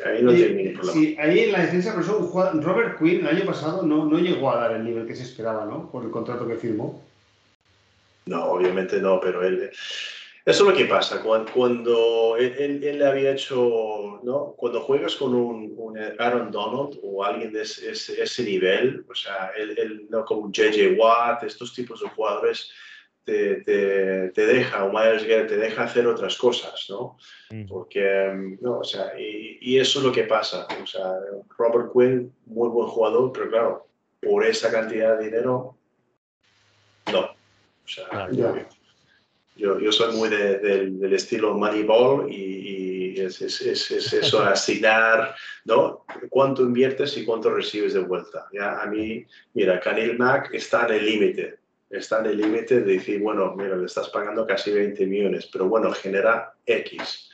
ahí, no tiene ningún problema. Sí, ahí en la defensa, por eso, Robert Quinn el año pasado no, no llegó a dar el nivel que se esperaba, ¿no? Por el contrato que firmó. No, obviamente no, pero él... Eso es lo que pasa cuando, él, le había hecho, ¿no? Cuando juegas con un, Aaron Donald o alguien de ese, nivel, o sea, él, no como JJ Watt, estos tipos de jugadores, te, te, deja, o Myers te deja hacer otras cosas, ¿no? Mm. Porque, no, o sea, y, y, eso es lo que pasa. O sea, Robert Quinn, muy buen jugador, pero claro, por esa cantidad de dinero, no. O sea, yo, yo, soy muy del estilo Moneyball y, es, es, es, es <laughs> eso, asignar, ¿no? Cuánto inviertes y cuánto recibes de vuelta. ¿ya? A mí, mira, Canil Mac está en el límite, está en el límite de decir, bueno, mira, le estás pagando casi 20 millones, pero bueno, genera X.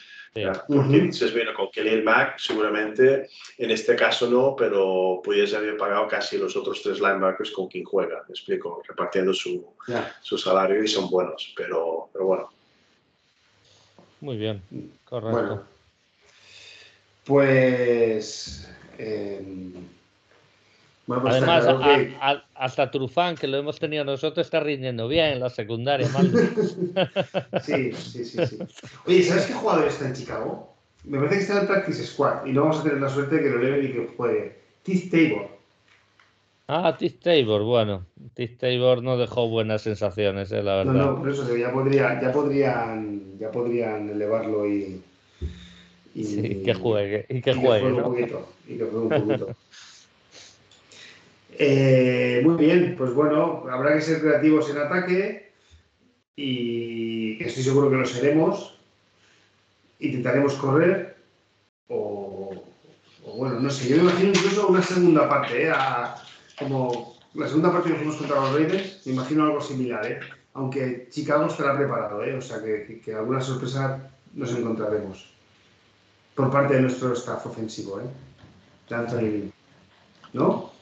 Porque dices, bueno, con Kelly Mac seguramente, en este caso no, pero puedes haber pagado casi los otros tres linebackers con quien juega, me explico, repartiendo su, su salario y son buenos, pero, pero bueno. Muy bien, correcto. pues... Eh, Además, hasta Trufán, que lo hemos tenido nosotros, está rindiendo bien en la secundaria. <laughs> sí, sí, sí, sí. Oye, ¿sabes qué jugador está en Chicago? Me parece que está en el Practice Squad y no vamos a tener la suerte de que lo leven y que juegue. Tiz Tabor. Ah, Tiz Tabor, bueno. Tiz Tabor no dejó buenas sensaciones, eh, la verdad. No, no, por eso ya, podría, ya, podrían, ya podrían elevarlo y. y que juegue. Y que juegue. un poquito, y que juegue un poquito. <laughs> Eh, muy bien, pues bueno, habrá que ser creativos en ataque y estoy seguro que lo seremos. Intentaremos correr o, bueno, no sé, yo me imagino incluso una segunda parte, ¿eh? como la segunda parte que hicimos contra los Raiders, me imagino algo similar, ¿eh? aunque Chicago estará preparado, ¿eh? o sea que, alguna sorpresa nos encontraremos por parte de nuestro staff ofensivo, ¿eh? de ¿No?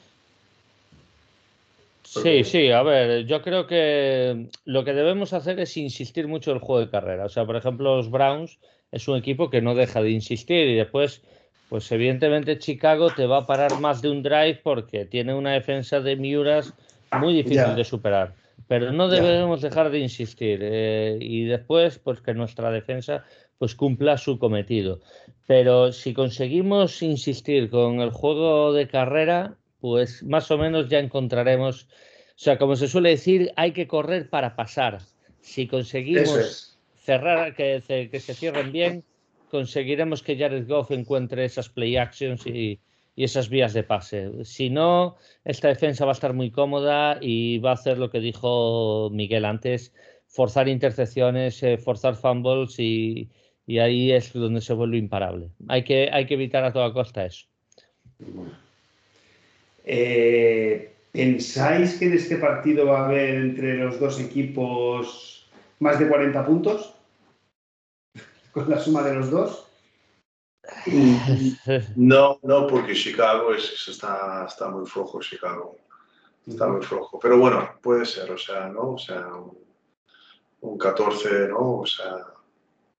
Sí, sí, a ver, yo creo que lo que debemos hacer es insistir mucho en el juego de carrera. O sea, por ejemplo, los Browns es un equipo que no deja de insistir y después, pues evidentemente Chicago te va a parar más de un drive porque tiene una defensa de Miuras muy difícil de superar. Pero no debemos dejar de insistir eh, y después, pues que nuestra defensa pues cumpla su cometido. Pero si conseguimos insistir con el juego de carrera, pues más o menos ya encontraremos, o sea, como se suele decir, hay que correr para pasar. Si conseguimos cerrar, que, se cierren bien, conseguiremos que Jared Goff encuentre esas play actions y, esas vías de pase. Si no, esta defensa va a estar muy cómoda y va a hacer lo que dijo Miguel antes, forzar intercepciones, eh, forzar fumbles y, ahí es donde se vuelve imparable. Hay que, hay que evitar a toda costa eso. Eh, ¿Pensáis que en este partido va a haber entre los dos equipos más de 40 puntos? <laughs> ¿Con la suma de los dos? <laughs> No, no, porque Chicago es, está, está muy flojo, Chicago. Está muy flojo. Pero bueno, puede ser, o sea, ¿no? O sea, un, 14, ¿no? O sea,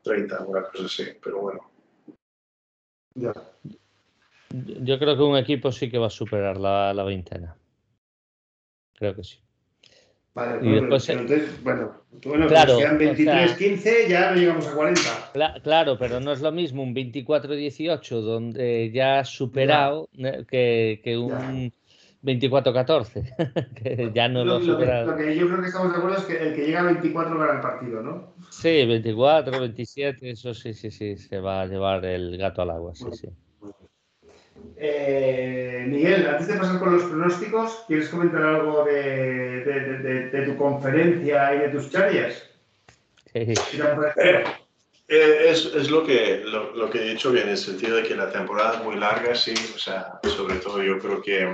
30, una cosa así, pero bueno. Ya. Yo creo que un equipo sí que va a superar la, la veintena. Creo que sí. Vale, y después, entonces, bueno, bueno claro, quedan 23-15, ya llegamos a 40. claro, pero no es lo mismo un 24-18 donde ya has superado que, que, un 24-14, <laughs> que ya no lo, lo, lo, lo, que yo creo que estamos de acuerdo es que el que llega a 24 gana el partido, ¿no? Sí, 24, 27, eso sí, sí, sí, se va a llevar el gato al agua, sí, sí. Eh, Miguel, antes de pasar con los pronósticos, ¿quieres comentar algo de, tu conferencia y de tus charlas? Eh, eh, es, lo, que, lo, que he dicho bien, en el sentido de que la temporada es muy larga, sí, o sea, sobre todo yo creo que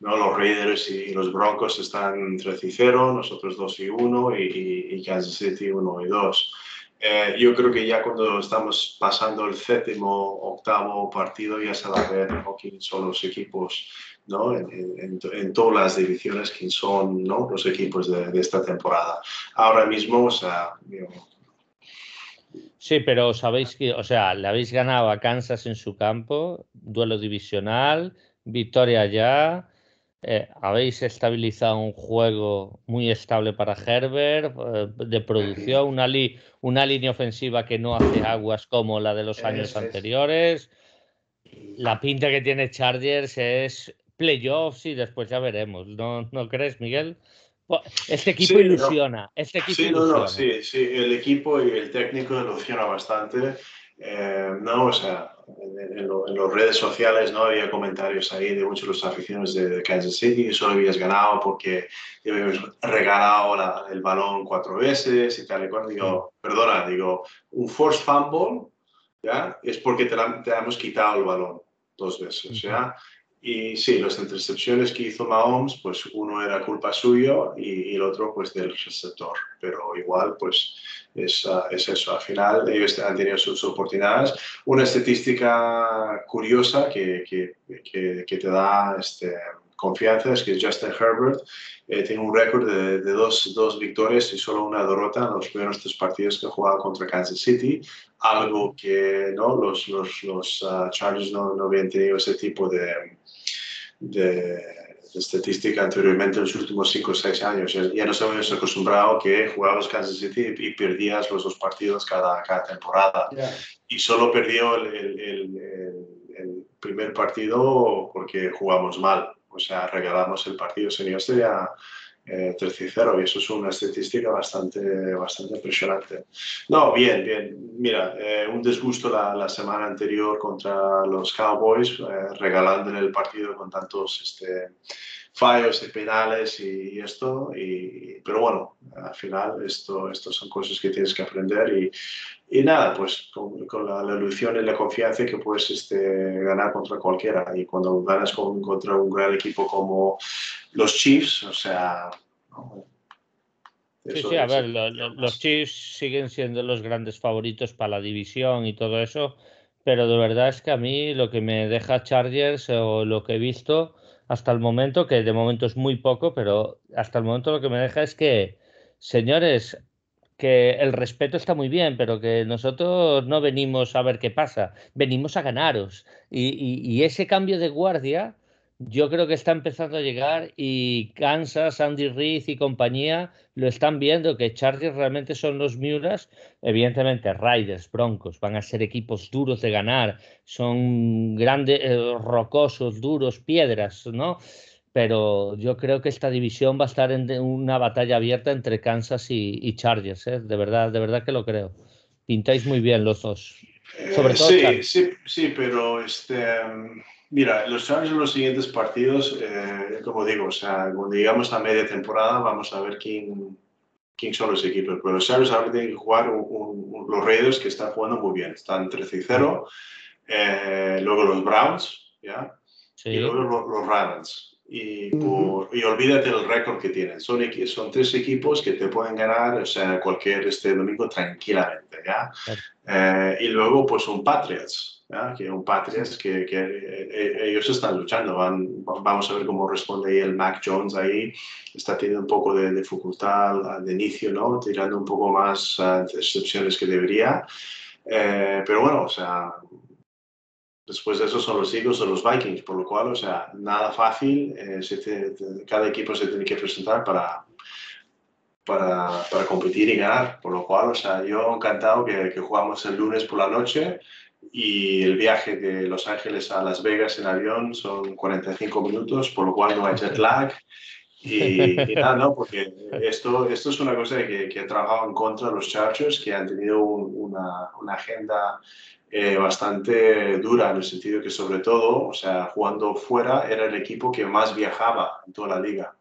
¿no? los Raiders y los Broncos están 3 y 0, nosotros 2 y 1 y, y Kansas City 1 y 2. Eh, yo creo que ya cuando estamos pasando el séptimo, octavo partido, ya se va a ver quiénes son los equipos, ¿no? En, en, todas las divisiones, quiénes son ¿no? los equipos de, esta temporada. Ahora mismo, o sea... Sí, pero sabéis que, o sea, le habéis ganado a Kansas en su campo, duelo divisional, victoria ya, eh, habéis estabilizado un juego muy estable para Herbert, eh, de producción, una, una línea ofensiva que no hace aguas como la de los años anteriores. La pinta que tiene Chargers es playoffs y después ya veremos. ¿No, no crees, Miguel? Este equipo ilusiona. Este equipo sí, ilusiona. No, sí, sí, el equipo y el técnico ilusiona bastante. Eh, no, o sea, en, las redes sociales no había comentarios ahí de muchos de los aficionados de, Kansas City que solo habías ganado porque habías regalado el balón cuatro veces y tal y cual. Digo, perdona, digo, un force fumble ¿ya? es porque te, te hemos quitado el balón dos veces. ¿ya? Y sí, las intercepciones que hizo Mahomes, pues uno era culpa suyo y, el otro pues del receptor. Pero igual, pues es, ah, es, eso. Al final ellos han tenido sus oportunidades. Una estadística curiosa que, que, que, te da este, confianza es que Justin Herbert eh, tiene un récord de, de dos, dos, victorias y solo una derrota en los primeros tres partidos que ha jugado contra Kansas City, algo que ¿no? los, los, los ah, Chargers no, no habían tenido ese tipo de de, estadística anteriormente en los últimos 5 o 6 años. Ya, nos hemos acostumbrado que jugabas Kansas City y, perdías los dos partidos cada, cada temporada. Y solo perdió el, el, el, primer partido porque jugamos mal. O sea, regalamos el partido. Señor, sería eh, 13-0 y eso es una estadística bastante, bastante impresionante. No, bien, bien. Mira, eh, un disgusto la, la, semana anterior contra los Cowboys, eh, regalando en el partido con tantos este, fallos y penales y, esto, y, pero bueno, al final esto, esto son cosas que tienes que aprender y, y nada, pues con, con la, la, ilusión y la confianza que puedes este, ganar contra cualquiera. Y cuando ganas con, contra un gran equipo como los Chiefs, o sea... Sí, sí, a ver, los Chiefs siguen siendo los grandes favoritos para la división y todo eso, pero de verdad es que a mí lo que me deja Chargers o lo que he visto hasta el momento, que de momento es muy poco, pero hasta el momento lo que me deja es que, señores, que el respeto está muy bien, pero que nosotros no venimos a ver qué pasa, venimos a ganaros. y ese cambio de guardia yo creo que está empezando a llegar y Kansas, Andy Reid y compañía lo están viendo, que Chargers realmente son los Mulas. Evidentemente, Riders, Broncos van a ser equipos duros de ganar, son grandes, eh, rocosos, duros, piedras, ¿no? Pero yo creo que esta división va a estar en una batalla abierta entre Kansas y, Chargers, ¿eh? de verdad, de verdad que lo creo. Pintáis muy bien los dos. Sobre todo sí, sí, sí, pero este Mira, los Chargers en los siguientes partidos, eh, como digo, o sea, cuando llegamos a media temporada vamos a ver quién, quién son los equipos. Pero los Chargers ahora tienen que jugar los Raiders que están jugando muy bien. Están 13 y 0. Eh, luego los Browns, ¿ya? Y luego los, los Ravens. Y, y, olvídate del récord que tienen. Son, son tres equipos que te pueden ganar o sea, cualquier este domingo tranquilamente. ¿ya? Eh, y luego, pues, son Patriots que un Patriots que, que eh, eh, ellos están luchando. Van, vamos a ver cómo responde ahí el Mac Jones ahí. Está teniendo un poco de, dificultad de inicio, ¿no? Tirando un poco más uh, excepciones que debería. Eh, pero bueno, o sea, después de eso son los Eagles o los Vikings, por lo cual, o sea, nada fácil. cada equipo se tiene que presentar para, para, para, competir y ganar. Por lo cual, o sea, yo encantado que, que jugamos el lunes por la noche y el viaje de Los Ángeles a Las Vegas en avión son 45 minutos, por lo cual no hay jet lag. Y, nada, ¿no? Porque esto, esto es una cosa que, que ha trabajado en contra de los Chargers, que han tenido una, una, agenda eh, bastante dura, en el sentido que sobre todo, o sea, jugando fuera, era el equipo que más viajaba en toda la liga.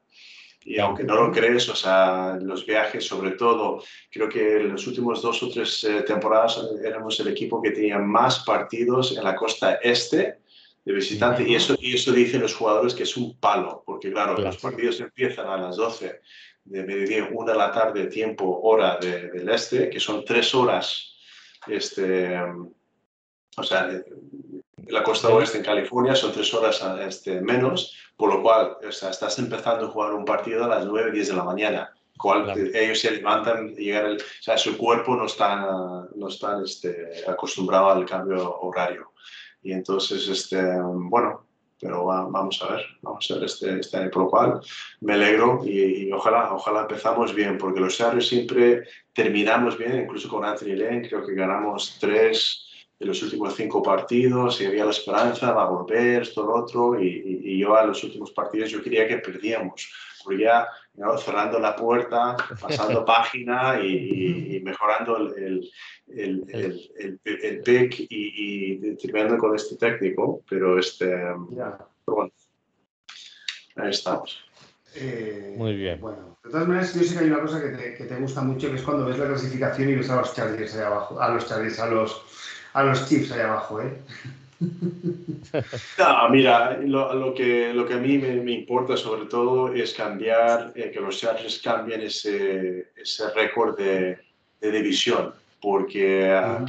Y aunque no lo crees, o sea, los viajes, sobre todo, creo que en los últimos dos o tres eh, temporadas éramos el equipo que tenía más partidos en la costa este de visitante. Y eso, y eso dicen los jugadores que es un palo, porque claro, los partidos empiezan a las 12 de mediodía, una de la tarde, tiempo, hora del este, que son tres horas, este, o sea, la costa oeste en California son tres horas este, menos, por lo cual o sea, estás empezando a jugar un partido a las 9, 10 de la mañana. Cual ellos se levantan y llegan, el, o sea, su cuerpo no está, no está este, acostumbrado al cambio horario. Y entonces, este, bueno, pero vamos a ver, vamos a ver este, este año. Por lo cual, me alegro y, ojalá, ojalá empezamos bien, porque los Chargers siempre terminamos bien, incluso con Anthony Lane, creo que ganamos tres en los últimos cinco partidos y había la esperanza, va a volver, esto, lo otro, y, y, yo a los últimos partidos yo quería que perdíamos, porque ya cerrando la puerta, pasando <laughs> página y, mejorando el, el, el, el, pick y, terminando con este técnico, pero este, pero bueno, ahí estamos. Eh, Muy bien. Bueno, de todas maneras, yo sé que hay una cosa que te, que te gusta mucho, que es cuando ves la clasificación y ves a los Chargers ahí abajo, a los Chargers, a los a los Chiefs ahí abajo, ¿eh? No, <laughs> mira, lo, que, lo que a mí me, importa sobre todo es cambiar, eh, que los Chargers cambien ese, ese récord de, de, división, porque ah,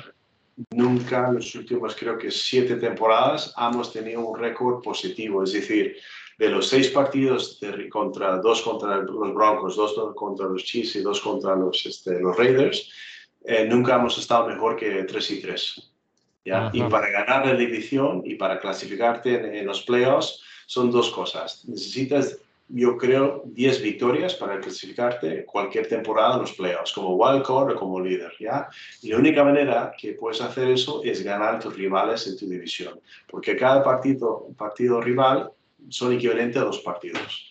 nunca en los últimos, creo que siete temporadas, hemos tenido un récord positivo, es decir, de los seis partidos de, contra dos contra los Broncos, dos contra los Chiefs y dos contra los, este, los Raiders, eh, nunca hemos estado mejor que 3 y 3. Y para ganar la división y para clasificarte en, los playoffs son dos cosas. Necesitas, yo creo, 10 victorias para clasificarte cualquier temporada en los playoffs, como wildcard o como líder. ¿ya? Y la única manera que puedes hacer eso es ganar a tus rivales en tu división, porque cada partido, partido rival son equivalentes a dos partidos.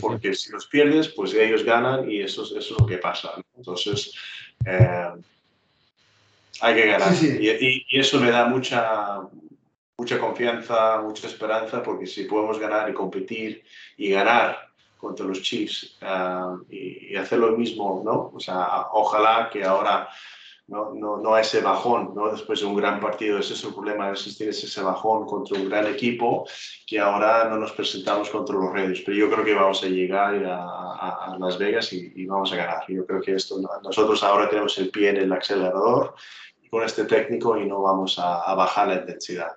porque si los pierdes, pues ellos ganan y eso, eso es lo que pasa. Entonces, eh, hay que ganar. Y, eso me da mucha, mucha confianza, mucha esperanza, porque si podemos ganar y competir y ganar contra los Chiefs ah, y, hacer lo mismo, ¿no? O sea, ojalá que ahora no, no, no ese bajón, ¿no? Después de un gran partido, ese es el problema, a veces tienes ese bajón contra un gran equipo que ahora no nos presentamos contra los Raiders, pero yo creo que vamos a llegar a, a, Las Vegas y, y, vamos a ganar. Yo creo que esto, nosotros ahora tenemos el pie en el acelerador con este técnico y no vamos a, bajar la intensidad.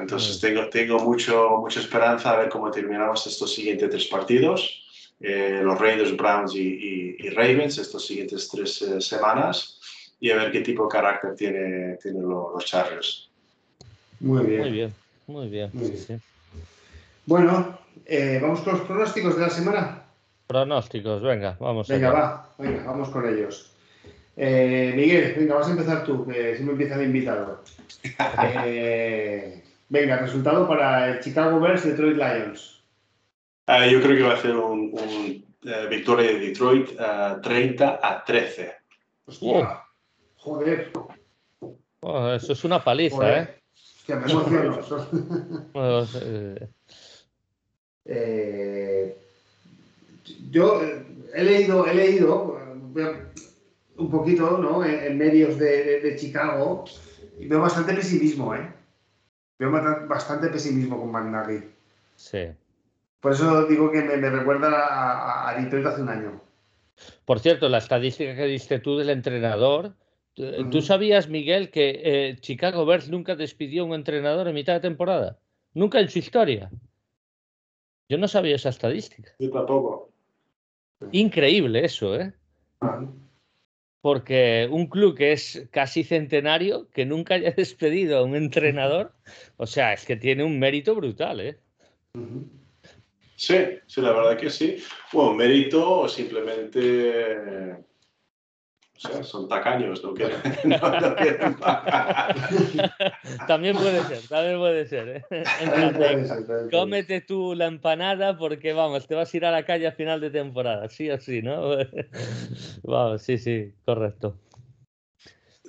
Entonces tengo, tengo mucho, mucha esperanza a ver cómo terminamos estos siguientes tres partidos, eh, los Raiders, Browns y, Ravens, estos siguientes tres eh, semanas, y a ver qué tipo de carácter tienen tiene los, Chargers. Muy bien. Muy bien, muy bien. Bueno, eh, vamos con los pronósticos de la semana. Pronósticos, venga, vamos. Venga, va, venga, vamos con ellos. Eh, Miguel, venga, vas a empezar tú, que siempre empieza el invitado. <laughs> Eh, venga, resultado para el Chicago Bears Detroit Lions. Ah, yo creo que va a ser un, eh, victoria de Detroit 30 a 13. Hostia, joder. Oh, eso es una paliza, ¿eh? Hostia, me emociono. <laughs> yo he leído, he leído, un poquito ¿no? en, medios de, Chicago y veo bastante pesimismo, ¿eh? Veo bastante pesimismo con McNary. Sí. Por eso digo que me, recuerda a, a, Detroit hace un año. Por cierto, la estadística que diste tú del entrenador, ¿tú sabías, Miguel, que eh, Chicago Bears nunca despidió a un entrenador en mitad de temporada? Nunca en su historia. Yo no sabía esa estadística. Yo tampoco. Increíble eso, ¿eh? Porque un club que es casi centenario, que nunca haya <laughs> despedido a un entrenador, o sea, es que tiene un mérito brutal, ¿eh? Sí, sí, la verdad que sí. Bueno, mérito simplemente o sea, son tacaños, no quieren, <laughs> <laughs> <laughs> También puede ser, también puede ser. ¿eh? cómete tú la empanada porque, vamos, te vas a ir a la calle a final de temporada, sí o sí, ¿no? vamos, sí, sí, correcto.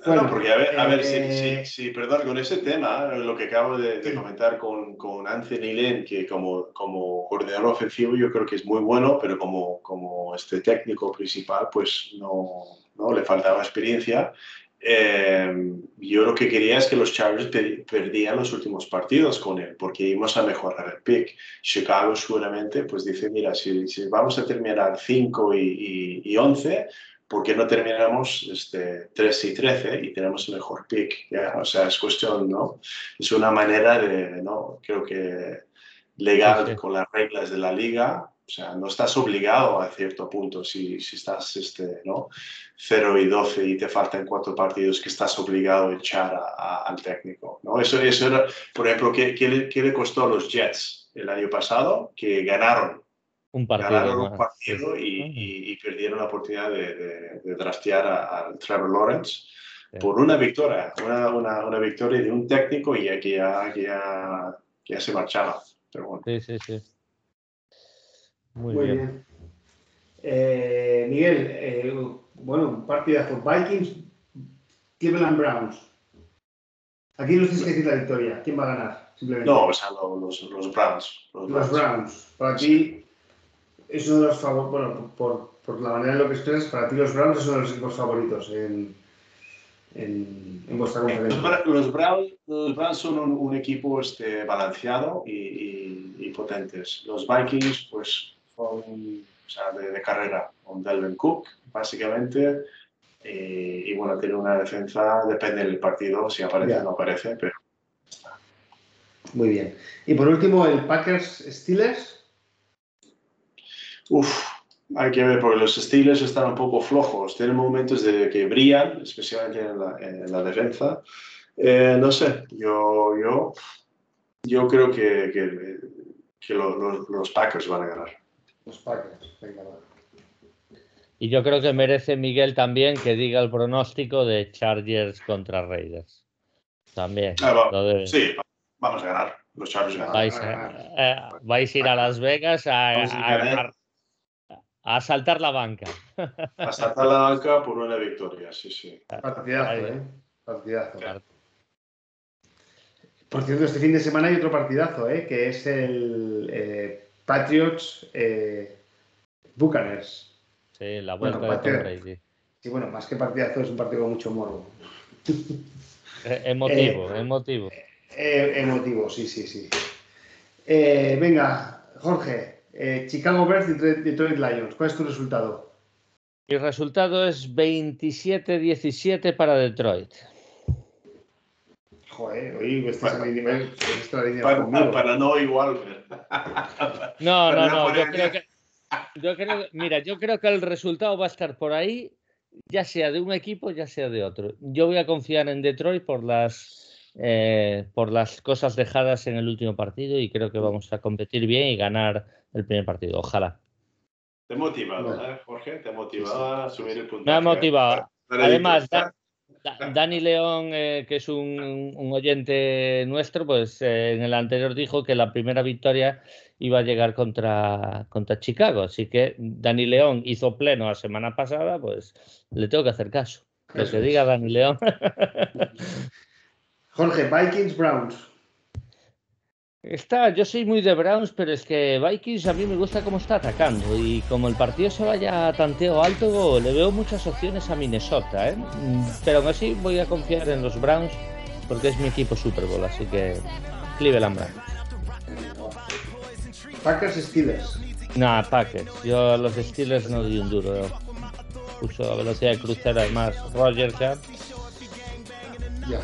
Bueno, porque a ver, a ver eh, si, perdón, con ese tema, lo que acabo de, comentar con, con, Anthony Len, que como, como coordinador ofensivo yo creo que es muy bueno, pero como, como este técnico principal, pues no, ¿no? le faltaba experiencia. Eh, yo lo que quería es que los Chargers perdían los últimos partidos con él, porque íbamos a mejorar el pick. Chicago seguramente pues dice, mira, si, si vamos a terminar 5 y, y, 11, ¿por qué no terminamos este, 3 y 13 y tenemos el mejor pick? O sea, es cuestión, ¿no? Es una manera de, ¿no? Creo que legal con las reglas de la liga, o sea, no estás obligado a cierto punto si, si estás este, ¿no? 0 y 12 y te faltan cuatro partidos que estás obligado a echar al técnico. ¿no? Eso, eso era, por ejemplo, ¿qué, qué, le, ¿qué, le, costó a los Jets el año pasado? Que ganaron un partido, ganaron un partido y, y, perdieron la oportunidad de, de, de draftear a, Trevor Lawrence por una victoria, una, una, una, victoria de un técnico y que ya, que ya, que ya se marchaba. Pero bueno. Sí, sí, sí. Muy, bien. Eh, Miguel, eh, bueno, partidazo. Vikings, Cleveland Browns. Aquí no tienes que decir la victoria. ¿Quién va a ganar? Simplemente. No, o sea, los, los Browns. Los, Browns. Para ti es uno de los favoritos. Bueno, por, por, la manera en lo que expresas, para ti los Browns es uno de los equipos favoritos en, en, vuestra conferencia. Los, Browns, son un, equipo este, balanceado y, potentes. Los Vikings, pues, son de, carrera con Delvin Cook, básicamente. Eh, y, bueno, tiene una defensa, depende del partido, si aparece o no aparece, pero Muy bien. Y por último, el Packers Steelers. Uf, hay que ver, porque los Steelers están un poco flojos. Tienen momentos de que brillan, especialmente en la, defensa. Eh, no sé, yo, yo, yo creo que, que, los, Packers van a ganar. Los Packers, venga, Y yo creo que merece Miguel también que diga el pronóstico de Chargers contra Raiders. También. Ah, sí, vamos a ganar. Los Chargers ganan. Vais, a, vais a ir a Las Vegas a, a saltar la banca. A saltar la banca por una victoria, sí, sí. Partidazo, ¿eh? Partidazo. Por cierto, este fin de semana hay otro partidazo, ¿eh? Que es el eh, Patriots eh, Buccaneers. Sí, la vuelta de Tom Brady. Sí, bueno, más que partidazo es un partido con mucho morbo. <laughs> Eh, emotivo, emotivo. emotivo, sí, sí, sí. venga, Jorge, eh, Chicago Bears, Detroit Lions. ¿Cuál es tu resultado? Mi resultado es 27-17 para Detroit. Joder, oye, estás a mi nivel. Para, para, no igual. No, no, no. Yo creo que, yo creo, mira, yo creo que el resultado va a estar por ahí, ya sea de un equipo, ya sea de otro. Yo voy a confiar en Detroit por las, eh, por las cosas dejadas en el último partido y creo que vamos a competir bien y ganar el primer partido. Ojalá. Te ha motivado, ¿eh, Jorge? Te ha motivado a subir el puntaje. Me ha motivado. Además, Dani León, eh, que es un, oyente nuestro, pues eh, en el anterior dijo que la primera victoria iba a llegar contra, contra Chicago. Así que Dani León hizo pleno la semana pasada, pues le tengo que hacer caso. Lo que diga Dani León. <laughs> <laughs> Jorge, Vikings Browns. Está, yo soy muy de Browns, pero es que Vikings a mí me gusta cómo está atacando y como el partido se vaya a tanteo alto, le veo muchas opciones a Minnesota, ¿eh? pero aún así voy a confiar en los Browns porque es mi equipo Super Bowl, así que Cleveland Browns. Packers Steelers. Nah, Packers. Yo a los Steelers no doy un duro. Uso a velocidad de crucero, además Rogers ya. Ya.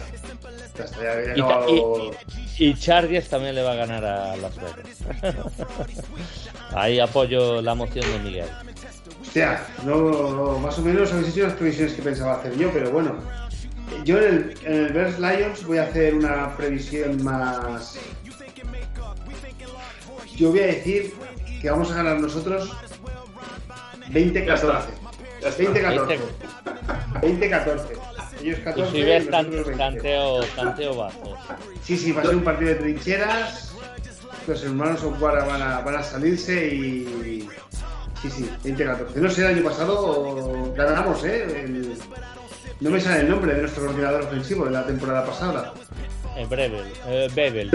Y, Chargers también le va a ganar a Las Vegas. Ahí apoyo la moción de Miguel. Hostia, no, más o menos habéis hecho las previsiones que pensaba hacer yo, pero bueno. Yo en el, en el Bears Lions voy a hacer una previsión más. Yo voy a decir que vamos a ganar nosotros 20-14. 20-14. 20-14. Ellos 14 y si ves tanteo, tanteo bajo. Sí, sí, va a ser un partido de trincheras. Los hermanos Okwara van a, van a salirse y. Sí, sí, 20-14. No sé, el año pasado ganamos, ¿eh? No me sale el nombre de nuestro coordinador ofensivo de la temporada pasada. Eh, Brebel, eh, Bebel.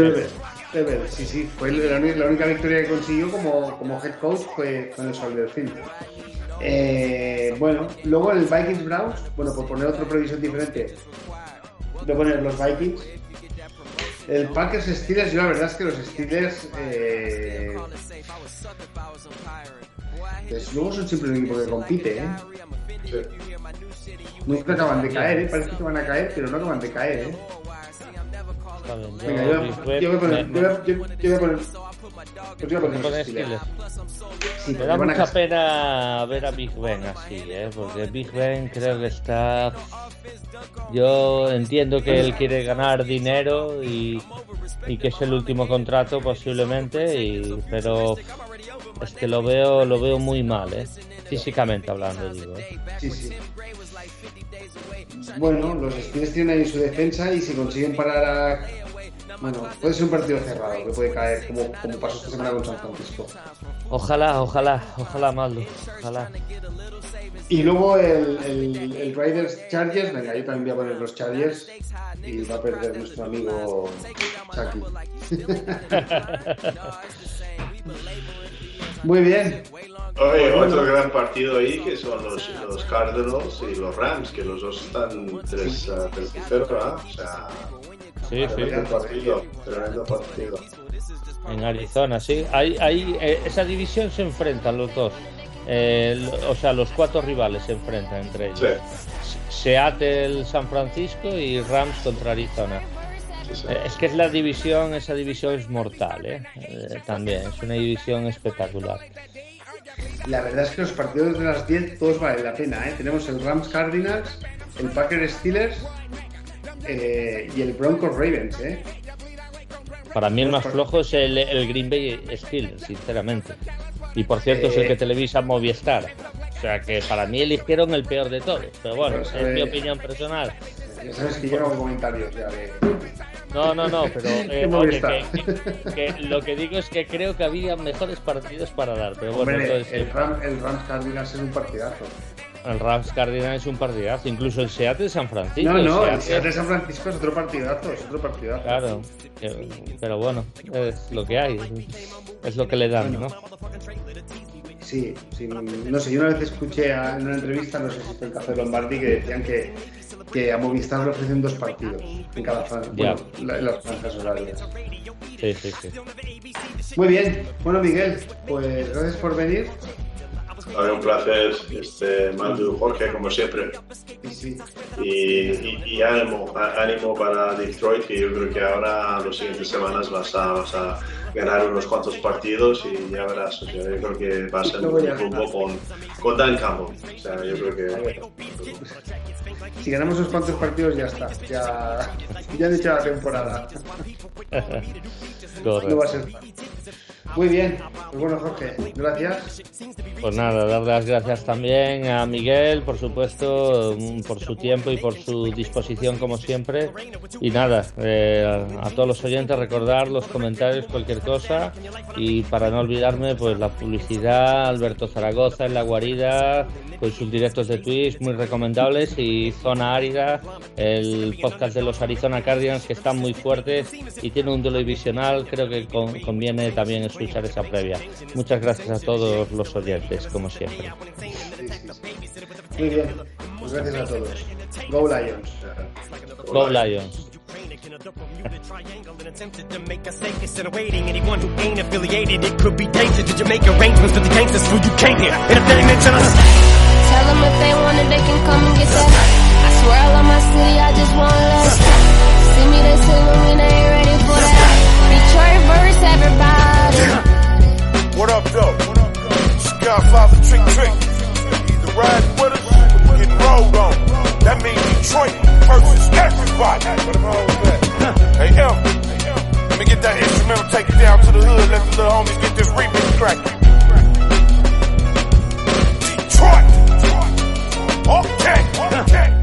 Bebel. sí, sí. Fue la, única victoria que consiguió como, como head coach fue con el Sol del Fin. Eh, bueno, luego el Vikings Browns, bueno, por poner otra previsión diferente, voy a poner los Vikings. El Packers Steelers, yo la verdad es que los Steelers. Eh, pues luego son siempre un equipo que compite, ¿eh? Nunca acaban de caer, ¿eh? Parece que van a caer, pero no acaban de caer, ¿eh? Venga, yo, voy a poner. Yo voy a poner me da mucha pena ver a Big Ben así, ¿eh? porque Big Ben creo que está. Yo entiendo que él quiere ganar dinero y, que es el último contrato posiblemente, y, pero es que lo veo, lo veo muy mal, ¿eh? físicamente hablando, digo. ¿eh? Sí, sí. Bueno, los Steelers tienen ahí su defensa y si consiguen parar a bueno, puede ser un partido cerrado que puede caer, como, como pasó esta semana con San Francisco. Ojalá, ojalá, ojalá, Maldo. Ojalá. Y luego el, el, el, Raiders Chargers, venga, yo también voy a poner los Chargers y va a perder nuestro amigo Chucky. <laughs> Muy bien. Oye, otro gran partido ahí que son los, los Cardinals y los Rams, que los dos están 3 uh, 0 ¿verdad? O sea, Sí, sí. partido, partido. En Arizona, sí. Ahí, ahí, eh, esa división se enfrentan los dos. Eh, o sea, los cuatro rivales se enfrentan entre ellos. Sí, Seattle, San Francisco y Rams contra Arizona. sí, sí. Eh, es que es la división, esa división es mortal, ¿eh? Eh, también, es una división espectacular. La verdad es que los partidos de las 10 todos valen la pena. ¿eh? Tenemos el Rams Cardinals, el Packers Steelers eh, y el Broncos Ravens. ¿eh? Para mí el más flojo es el, el Green Bay Steelers, sinceramente. Y por cierto, es el Eh. que televisa Movistar. O sea que para mí eligieron el peor de todos. Pero bueno, es mi opinión personal. Ya sabes que llegan comentarios ya de. No, no, no, pero <laughs> eh, De oye, Movistar. que, que- que lo que digo es que creo que había mejores partidos para dar. Pero bueno, Hombre, entonces, el, eh, Ram- el Rams Cardinals es un partidazo. El Rams Cardinals es un partidazo. Incluso el Seattle San Francisco. No, no, el Seattle- San Francisco es otro partidazo, es otro partidazo. Claro, pero bueno, es lo que hay, es lo que le dan, ¿no? Sí, sí, no sé, yo una vez escuché a- en una entrevista, no sé si fue el Café Lombardi, que decían que, que a Movistar le ofrecen dos partidos en cada franja, bueno, la- en las franjas horarias. Sí, sí, sí. Muy bien, bueno Miguel, pues gracias por venir. Oye, un placer, este, Mando, Jorge, como siempre. Y sí, Y, y- y ánimo, ánimo para Detroit, que yo creo que ahora, las siguientes semanas, vas a, vas a ganar unos cuantos partidos y ya verás. O sea, yo creo que va a ser un rumbo con, con Dan Campbell. O sea, yo creo que. si ganamos unos cuantos partidos ya está, ya, ya han hecho la temporada. <laughs> No va a ser fácil. Muy bien, pues bueno Jorge, gracias. Pues nada, dar las gracias también a Miguel, por supuesto, mm, por su tiempo y por su disposición como siempre. Y nada, eh, a todos los oyentes recordar los comentarios, cualquier cosa. Y para no olvidarme, pues la publicidad, Alberto Zaragoza en la guarida, con sus directos de Twitch muy recomendables y Zona Árida, el podcast de los Arizona Cardinals que están muy fuertes y tiene un duelo divisional, creo que con- conviene también escuchar esa previa. Muchas gracias a todos los oyentes, como siempre. Sí, sí, sí. Muy bien, pues gracias a todos. Go Lions. Go Lions. attempted to make a stake insinuating anyone who ain't affiliated. It could be dangerous. Did you make arrangements with the gangsters who you came here? And if they mention us, Tell them if they want it, they can come and get that. I swear I love my city, I just want less. See me, they salute me, they ain't ready for that. Detroit verse, everybody. What up, though? What trick, trick. Either ride with us or get rolled on. That means Detroit versus everybody. Hey, L. Let me get that instrumental, take it down to the hood, let the little homies get this remix cracking. Detroit! Okay, okay.